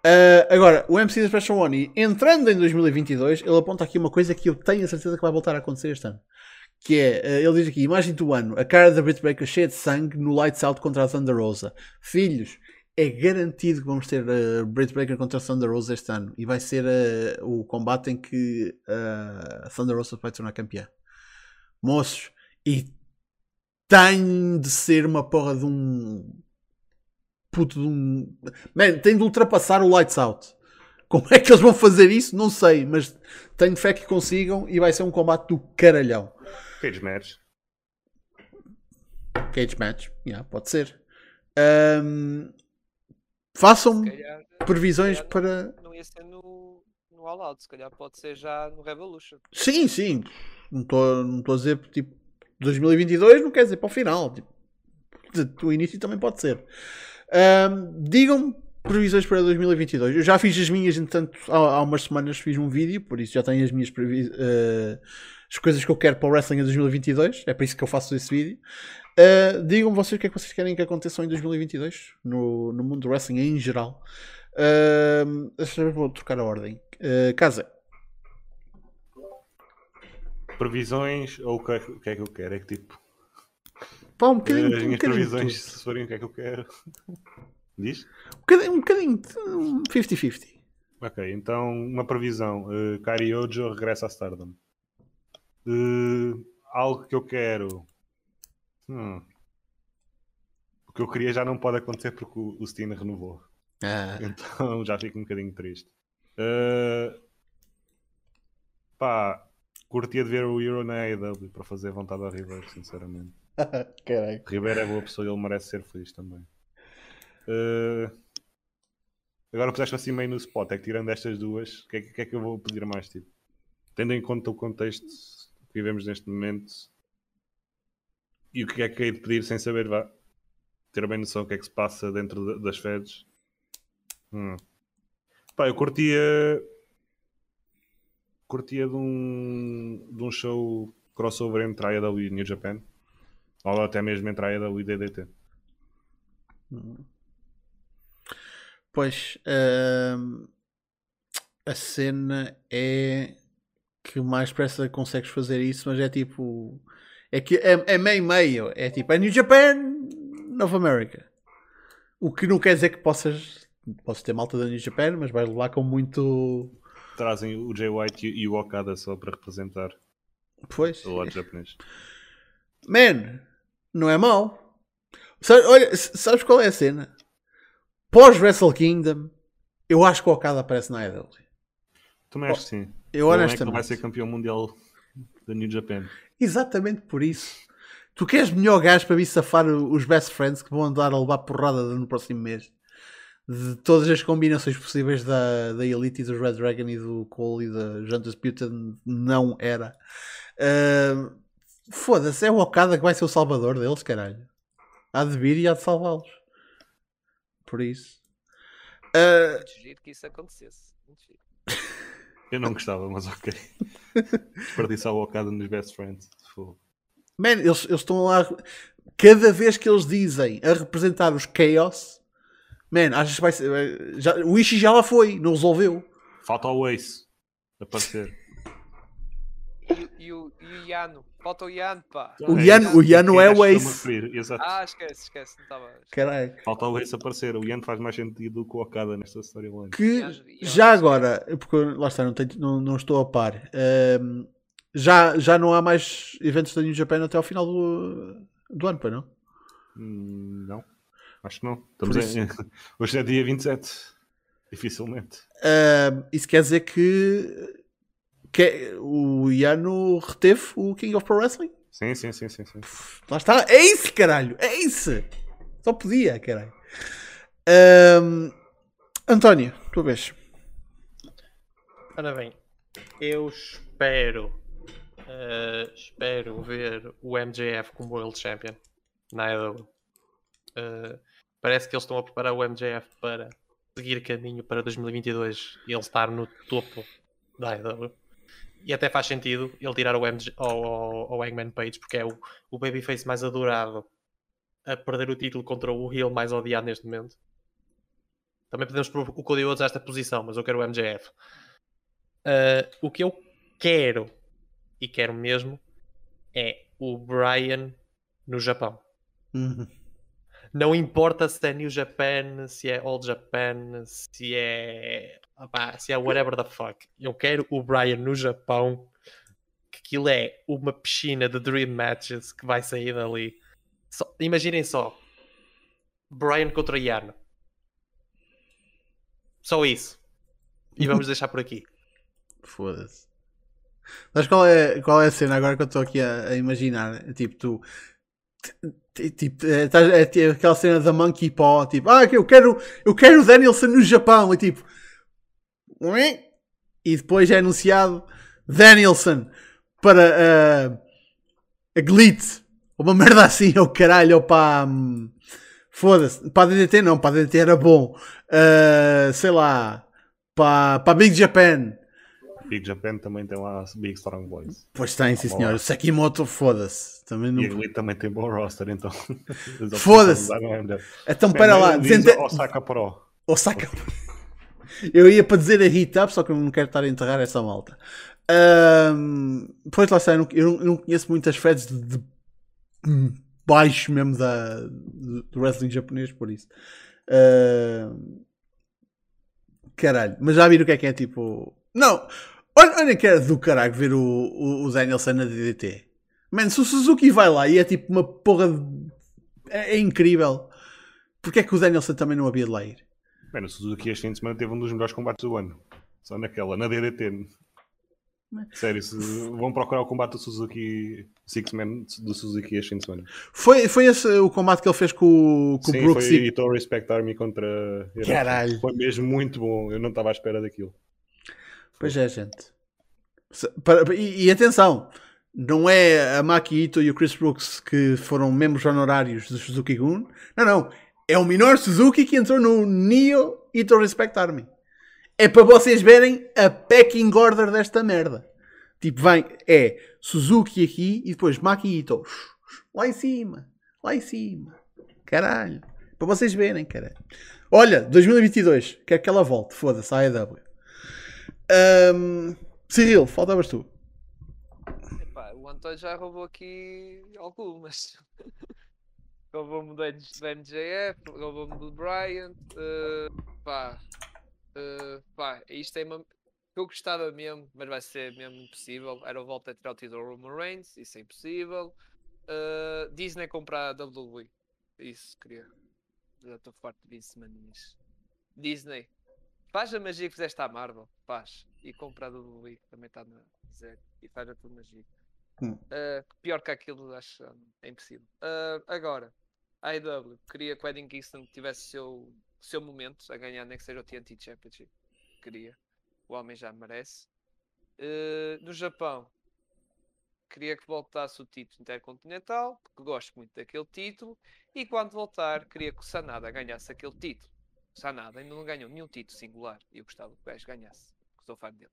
Speaker 1: Uh, agora, o MC da Special One, entrando em 2022, ele aponta aqui uma coisa que eu tenho a certeza que vai voltar a acontecer este ano que é, eh, ele diz aqui, imagem do ano, a cara da Britt Baker cheia de sangue no Lights Out contra a Thunder Rosa. Filhos, é garantido que vamos ter uh, Britt Baker contra Thunder Rosa este ano e vai ser uh, o combate em que uh, Thunder Rosa vai tornar campeã. Moços, e tem de ser uma porra de um puto de um. Man, tem de ultrapassar o Lights Out. Como é que eles vão fazer isso? Não sei, mas tenho fé que consigam e vai ser um combate do caralhão.
Speaker 4: Cage match.
Speaker 1: Cage match, yeah, pode ser. Um, façam calhar, previsões calhar para.
Speaker 3: Não, ia ser no, no All Out, se calhar pode ser já no Revolution.
Speaker 1: Sim, sim. Não estou não a dizer tipo 2022, não quer dizer para o final. Tipo, o início também pode ser. Um, Digam-me previsões para 2022. Eu já fiz as minhas, entretanto, há, há umas semanas fiz um vídeo, por isso já tenho as minhas previsões. Uh, as coisas que eu quero para o Wrestling em 2022. É para isso que eu faço esse vídeo. Uh, digam vocês o que é que vocês querem que aconteça em 2022 no, no mundo do wrestling em geral. Uh, vou trocar a ordem. Uh, casa.
Speaker 4: Previsões ou o que, é, o que, é que eu quero? É que tipo.
Speaker 1: Pá, um bocadinho.
Speaker 4: As minhas um previsões, se forem o que é que eu quero. <laughs> Diz?
Speaker 1: Um bocadinho. Um bocadinho 50-50.
Speaker 4: Ok, então uma previsão. Uh, Kari Ojo regressa a Stardom. Uh, algo que eu quero Hum. O que eu queria já não pode acontecer porque o, o Steen renovou. Ah. Então <laughs> já fico um bocadinho triste. Uh, pá, curtia de ver o Euro na AEW para fazer vontade ao Ribeiro, sinceramente. <laughs> Ribeiro é boa pessoa e ele merece ser feliz também. Uh, agora puseste assim meio no spot, é que tirando estas duas, o que, é, que, é que eu vou pedir mais? Tipo? Tendo em conta o contexto que vivemos neste momento, e o que é que hei de pedir sem saber, vá. Ter bem noção do que é que se passa dentro das feds. Hum. Pá, eu curtia. Curtia de um, de um show crossover entre a AEW e New Japan. Ou até mesmo entre a AEW e DDT.
Speaker 1: Pois. Uh, a cena é que mais depressa consegues fazer isso, mas é tipo é que é, é meio meio. É tipo, é New Japan, Nova America. O que não quer dizer que possas. Posso ter malta da New Japan, mas vais levar com muito.
Speaker 4: Trazem o Jay White e o Okada só para representar
Speaker 1: pois.
Speaker 4: o lado japonês.
Speaker 1: Man, não é mau. Sabe, olha, sabes qual é a cena? Pós Wrestle Kingdom, eu acho que o Okada aparece na IW.
Speaker 4: Também acho que sim.
Speaker 1: Eu honestamente. É que
Speaker 4: vai ser campeão mundial da New Japan.
Speaker 1: Exatamente por isso. Tu queres melhor gajo para vir safar os best friends que vão andar a levar porrada no próximo mês? De todas as combinações possíveis da, da Elite e do Red Dragon e do Cole e da Juntas Putin não era. Uh, Foda-se, é o Okada que vai ser o salvador deles, caralho. Há de vir e há de salvá-los. Por isso.
Speaker 3: Uh... Muito giro que isso acontecesse. Muito giro. <laughs>
Speaker 4: Eu não gostava, mas ok. <laughs> Desperdiçar o Okada nos Best Friends.
Speaker 1: Man, eles, eles estão lá. Cada vez que eles dizem a representar os Chaos, man, achas que vai ser. Já, o Ishii já lá foi, não resolveu.
Speaker 4: Falta o Ace aparecer. <laughs>
Speaker 3: E, o, e o Yano. Falta o Yano, pá.
Speaker 1: O Yano, o Yano é o Ace.
Speaker 3: Ah, esquece, esquece. Não estava.
Speaker 1: Caralho.
Speaker 4: Falta o Ace aparecer. O Yano faz mais sentido do que o Okada nesta storyline.
Speaker 1: Que já agora, porque lá está, não, tenho, não, não estou a par. Um, já, já não há mais eventos da New Japan até ao final do, do ano, para não?
Speaker 4: Hum, não. Acho que não. Estamos em... <laughs> Hoje é dia 27. Dificilmente.
Speaker 1: Um, isso quer dizer que que é, o Iano reteve o King of Pro Wrestling.
Speaker 4: Sim, sim, sim, sim, sim.
Speaker 1: Lá está. É isso, caralho. É isso. Só podia, caralho. Um, António, tua vez.
Speaker 2: Ora bem, eu espero uh, espero ver o MJF como World Champion na AEW. Uh, parece que eles estão a preparar o MJF para seguir caminho para 2022 e ele estar no topo da AEW. E até faz sentido ele tirar o ao, ao Eggman Page, porque é o, o babyface mais adorado a perder o título contra o heel mais odiado neste momento. Também podemos pôr o Cody Rhodes esta posição, mas eu quero o MJF. Uh, ah, o que eu quero, e quero mesmo, é o Brian no Japão.
Speaker 1: Uhum.
Speaker 2: Não importa se é New Japan, se é Old Japan, se é. Se é whatever the fuck. Eu quero o Brian no Japão. Que aquilo é uma piscina de Dream Matches que vai sair dali. Só, imaginem só. Brian contra Yano. Só isso. E <laughs> vamos deixar por aqui.
Speaker 1: Foda-se. Mas qual é, qual é a cena agora que eu estou aqui a, a imaginar? Tipo, tu Tipo, é, é, é, aquela cena da Monkey Paw, tipo, ah, eu quero, eu quero o Danielson no Japão, e tipo, e depois é anunciado Danielson para uh, a Glitz, uma merda assim, <laughs> ou oh, caralho, ou para, um, foda-se, para a DDT não, para a DDT era bom, uh, sei lá, para, para Big Japan,
Speaker 4: Big Japan também tem lá Big Strong Boys.
Speaker 1: Pois tem, sim senhor. Sekimoto, foda-se.
Speaker 4: Também não... E Elite também tem bom roster, então. <laughs>
Speaker 1: Foda-se. <laughs> Então, para lá.
Speaker 4: Dizente... Osaka Pro.
Speaker 1: Osaka <laughs> Eu ia para dizer a Hit Up, só que eu não quero estar a enterrar essa malta. Um, pois lá está, eu não, eu não conheço muitas feds de, de baixo mesmo da, do wrestling japonês, por isso. Uh, caralho, mas já viram o que é que é tipo. Não, Olha, olha que era do caralho ver o, o, o Danielson na DDT. Mano, se o Suzuki vai lá e é tipo uma porra de... é, é, incrível. Porquê é que o Danielson também não havia de lá ir?
Speaker 4: Mano, o Suzuki este fim de semana teve um dos melhores combates do ano. Só naquela, na DDT. Sério, se vão procurar o combate do Suzuki Six Man do Suzuki este fim de semana.
Speaker 1: Foi, foi esse o combate que ele fez com, com
Speaker 4: Sim,
Speaker 1: o Brooks
Speaker 4: foi e... Respect Army contra
Speaker 1: Caralho.
Speaker 4: Foi mesmo muito bom. Eu não estava à espera daquilo.
Speaker 1: Pois é, gente. E, e, atenção, não é a Maki Ito e o Chris Brooks que foram membros honorários do Suzuki Gun. Não, não. É o Minor Suzuki que entrou no Neo Ito Respect Army. É para vocês verem a packing order desta merda. Tipo, vem, é Suzuki aqui e depois Maki Ito. Lá em cima. Lá em cima. Caralho. Para vocês verem, caralho. Olha, 2022. Quero que ela volte. Foda-se, AEW. Um, Cyril, faltavas tu.
Speaker 3: Epá, o António já roubou aqui algumas. <laughs> roubou-me do MJF, roubou-me do Bryant. Uh, pá, uh, pá, isto é uma. Eu gostava mesmo, mas vai ser mesmo impossível. Era o volta a tirar o título Roman Reigns, isso é impossível. Uh, Disney comprar a WWE, isso queria. Já estou farto de Vince Maninhas. Disney, Faz a magia que fizeste à Marvel, faz. E compra a WWE, que também está na zero. E faz a tua magia. Hum. Uh, pior que aquilo, acho é impossível. Uh, agora, a AEW queria que o Eddie Kingston tivesse seu, seu momento a ganhar, nem que seja o TNT Championship. Queria. O homem já merece. Uh, no Japão, queria que voltasse o título intercontinental, porque gosto muito daquele título. E quando voltar, queria que o Sanada ganhasse aquele título nada ainda não ganhou nenhum título singular e eu gostava que o gajo ganhasse, porque sou fã dele.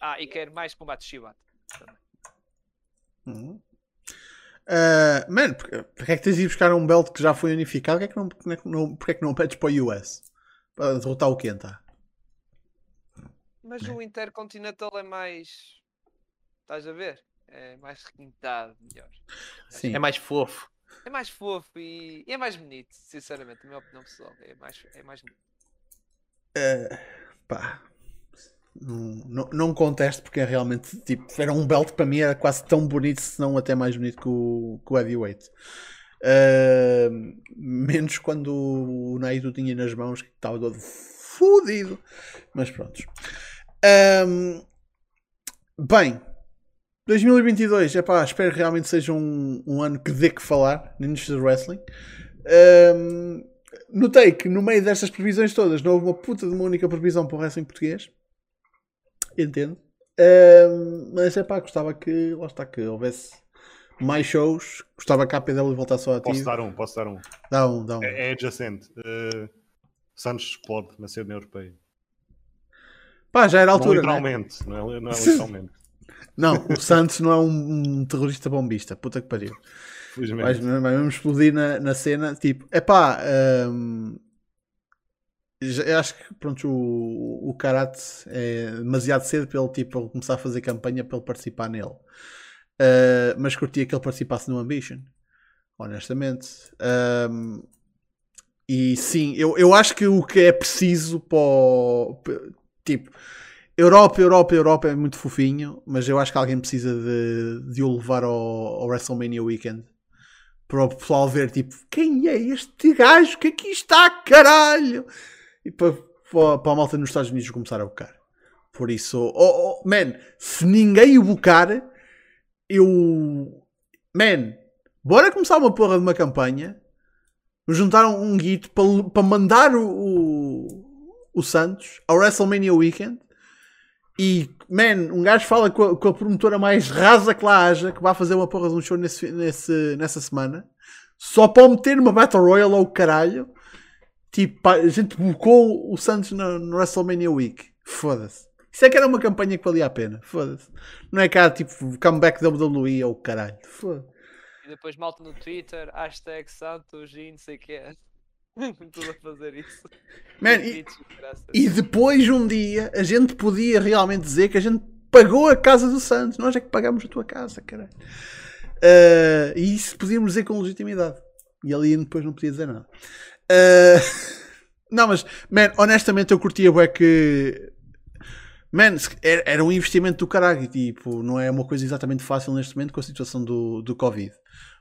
Speaker 3: Ah, e quero mais combate Shibata também.
Speaker 1: Uhum. Uh, mano, porque é que tens de ir buscar um belt que já foi unificado? Porque é que não, porque é que não, porque é que não pedes para o US? Para derrotar o Kenta?
Speaker 3: Mas o Intercontinental é mais. Estás a ver? É mais requintado, melhor.
Speaker 2: Sim. É mais fofo.
Speaker 3: É mais fofo e, e é mais bonito, sinceramente, a minha opinião pessoal. É mais, é mais bonito.
Speaker 1: Uh, pá. Não, não, não contesto porque é realmente tipo, era um belt para mim era quase tão bonito, se não até mais bonito que o, que o heavyweight. Uh, menos quando o Naito tinha nas mãos que estava todo fodido. Mas pronto. Um, bem, 2022, é pá, espero que realmente seja um, um ano que dê que falar na indústria do wrestling. Um, notei que no meio destas previsões todas não houve uma puta de uma única previsão para o wrestling português. Entendo. Um, mas é pá, gostava que, lá está, que houvesse mais shows. Gostava que a APW voltasse só a
Speaker 4: Posso dar um, posso dar um.
Speaker 1: Dá um, dá um.
Speaker 4: É, é adjacente. Uh, Santos explode na cena europeia.
Speaker 1: Pá, já era a altura.
Speaker 4: Não literalmente, não é, não é <laughs> literalmente.
Speaker 1: Não, o Santos não é um, um terrorista bombista. Puta que pariu. Mas, vamos explodir na, na cena. Tipo, é pá. Um, acho que pronto, o, o Karate é demasiado cedo para ele, tipo, começar a fazer campanha para ele participar nele. Uh, mas curtia que ele participasse no Ambition. Honestamente. Um, E sim, eu, eu acho que o que é preciso para o, tipo Europa, Europa, Europa é muito fofinho, mas eu acho que alguém precisa de, de o levar ao, ao WrestleMania Weekend para o pessoal ver tipo quem é este gajo que aqui está, caralho! E para, para, para a malta nos Estados Unidos começar a bocar. Por isso, oh, oh, man, se ninguém o bocar, eu. Man, bora começar uma porra de uma campanha. Juntar um, um guito para, para mandar o, o, o Santos ao WrestleMania Weekend. E, man, um gajo fala com a, com a, promotora mais rasa que lá haja, que vai fazer uma porra de um show nesse, nesse, nessa semana, só para meter uma Battle Royale ao caralho. Tipo, a gente bocou o Santos no, no WrestleMania Week. Foda-se. Isso é que era uma campanha que valia a pena. Foda-se. Não é cá tipo comeback WWE ou caralho. Foda-se.
Speaker 3: E depois malta no Twitter, hashtag Santos e não sei o que é. <laughs> Tudo a fazer isso.
Speaker 1: Man, e, e, depois um dia a gente podia realmente dizer que a gente pagou a casa do Santos. Nós é que pagamos a tua casa, caralho. Uh, e isso podíamos dizer com legitimidade. E ali depois não podia dizer nada. Uh, <laughs> não, mas, man, honestamente eu curtia é que Man, era um investimento do caralho. Tipo, não é uma coisa exatamente fácil neste momento com a situação do, do Covid.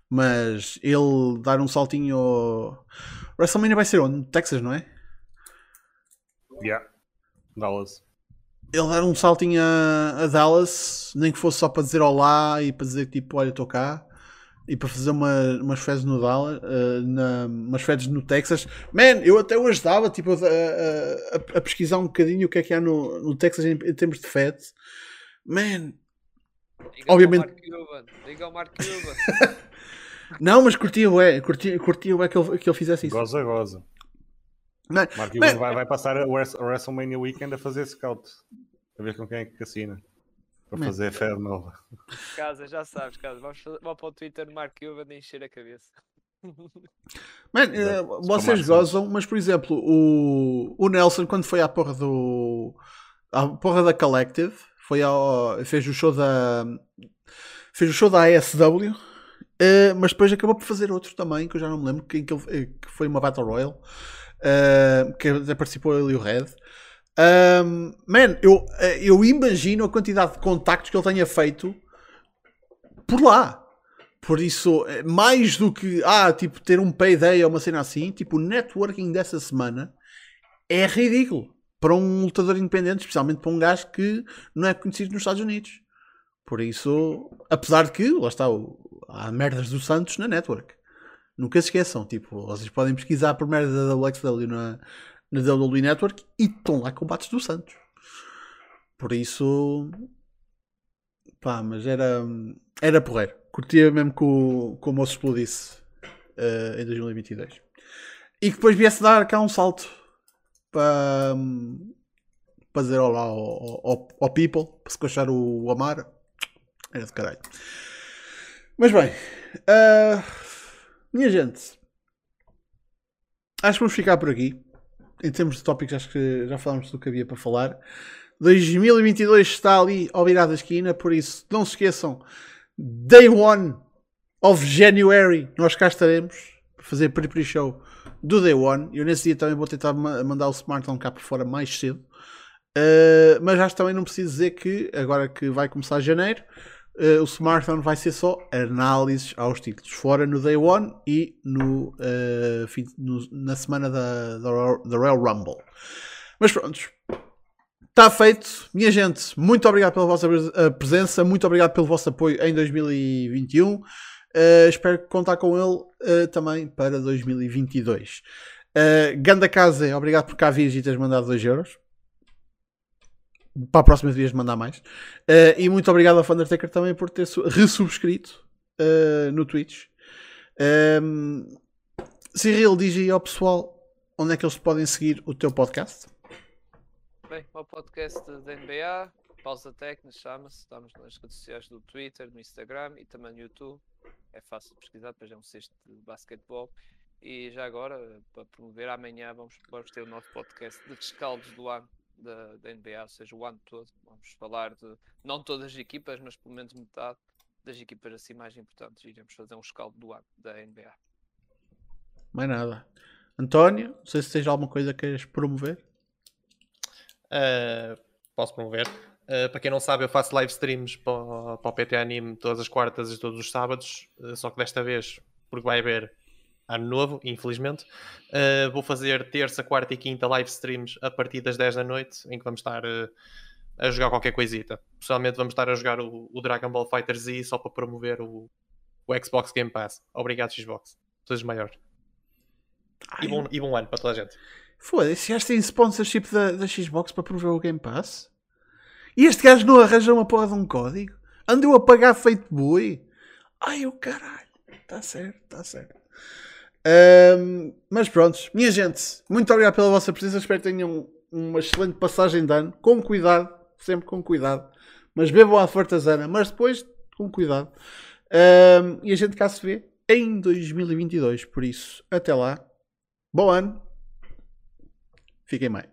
Speaker 1: Mas ele dar um saltinho. Ao... WrestleMania vai ser onde? Texas, não é?
Speaker 4: Yeah. Dallas.
Speaker 1: Ele dar um saltinho a, a Dallas, nem que fosse só para dizer olá e para dizer tipo, olha, estou cá e para fazer uma, umas fezes no Dallas, uh, na, umas fezes no Texas. Man, eu até o ajudava tipo, a, a, a, pesquisar um bocadinho o que é que há no, no Texas em, em termos de fezes. Man,
Speaker 3: Diga obviamente. Diga ao Mark Cuban. <laughs>
Speaker 1: Não, mas curtia o curtia, curtia o que ele, que ele fizesse isso.
Speaker 4: Goza, goza. Não, Mark Cuban vai, vai passar a WrestleMania Weekend a fazer scout. A ver com quem é que assina. Para fazer fé nova.
Speaker 3: Casa, já sabes, casa. Vamos, vamos para o Twitter do Mark Cuban e encher a cabeça. <laughs>
Speaker 1: Man, uh, vocês gozam, mas por exemplo, o, o Nelson, quando foi à porra do. à porra da Collective, foi ao, fez o show da. fez o show da ASW, eh, mas depois acabou por fazer outro também, que eu já não me lembro, que, que, que foi uma Battle Royale, uh, que até participou ele o Red. Um, man, eu, eu imagino a quantidade de contactos que ele tenha feito por lá. Por isso, mais do que ah, tipo, ter um payday ou uma cena assim, tipo, o networking dessa semana é ridículo para um lutador independente, especialmente para um gajo que não é conhecido nos Estados Unidos. Por isso, apesar de que, lá está, há merdas do Santos na network. Nunca se esqueçam, tipo, vocês podem pesquisar por merda da WXW na, na WWE Network e estão lá combates do Santos. Por isso, pá, mas era, era porreiro. Curtia mesmo que o, que o moço explodisse uh, em 2022. E que depois viesse dar cá um salto para, para dizer olá ao, ao, ao people, para se coxar o Amar. Era de caralho. Mas bem, uh, minha gente, acho que vamos ficar por aqui em termos de tópicos, acho que já falámos do que havia para falar. 2022 está ali ao virar da esquina, por isso não se esqueçam, Day 1 of January, nós cá estaremos para fazer pre-pre show do Day 1. Eu nesse dia também vou tentar mandar o Smartphone cá por fora mais cedo. Uh, mas já também não preciso dizer que agora que vai começar janeiro, uh, o smartphone vai ser só análises aos títulos, fora no Day One e no, uh, fim, no na semana da, da, da Royal Rumble. Mas pronto, está feito. Minha gente, muito obrigado pela vossa presença, muito obrigado pelo vosso apoio em 2021. Uh, espero contar com ele uh, também para 2022. Uh, Ganda Casa, obrigado por cá vires e teres mandado 2 euros para a próxima mandar mais. Uh, e muito obrigado ao Undertaker também por ter resubscrito uh, no Twitch. Um, ehm, Cyril, diz aí ao pessoal onde é que eles podem seguir o teu podcast.
Speaker 3: Bem, o podcast da NBA, Pausa Técnica, chama-se. Estamos nas redes sociais do Twitter, no Instagram e também no YouTube. É fácil de pesquisar, depois é um cesto de basquetebol. E já agora, para promover, amanhã vamos, vamos ter o nosso podcast de descaldos do ano da, da NBA, ou seja, o ano todo. Vamos falar de não todas as equipas, mas pelo menos metade das equipas assim mais importantes. Iremos fazer um escaldo do ano da NBA.
Speaker 1: Mais nada. António, não sei se tens alguma coisa que queres promover.
Speaker 2: Uh, posso promover. Uh, para quem não sabe, eu faço live streams para, para o PT Anime todas as quartas e todos os sábados, uh, só que desta vez, porque vai haver ano novo, infelizmente, uh, vou fazer terça, quarta e quinta live streams a partir das 10 da noite, em que vamos estar a jogar qualquer coisita. Pessoalmente, vamos estar a jogar o, o Dragon Ball Fighter Z só para promover o, o Xbox Game Pass. Obrigado, Xbox. Todos maiores. E bom, e bom ano para toda a gente.
Speaker 1: Foda-se, já tem sponsorship da, da Xbox para promover o Game Pass? E este gajo não arranja uma porra de um código? Andou a pagar feito boi? Ai, o caralho. Está certo, está certo. Um, mas pronto, minha gente, muito obrigado pela vossa presença. Espero que tenham uma excelente passagem de ano, com cuidado, sempre com cuidado. Mas bebam a fartazana, mas depois com cuidado. Um, e a gente cá se vê em 2022. Por isso, até lá. Bom ano. Fiquem bem.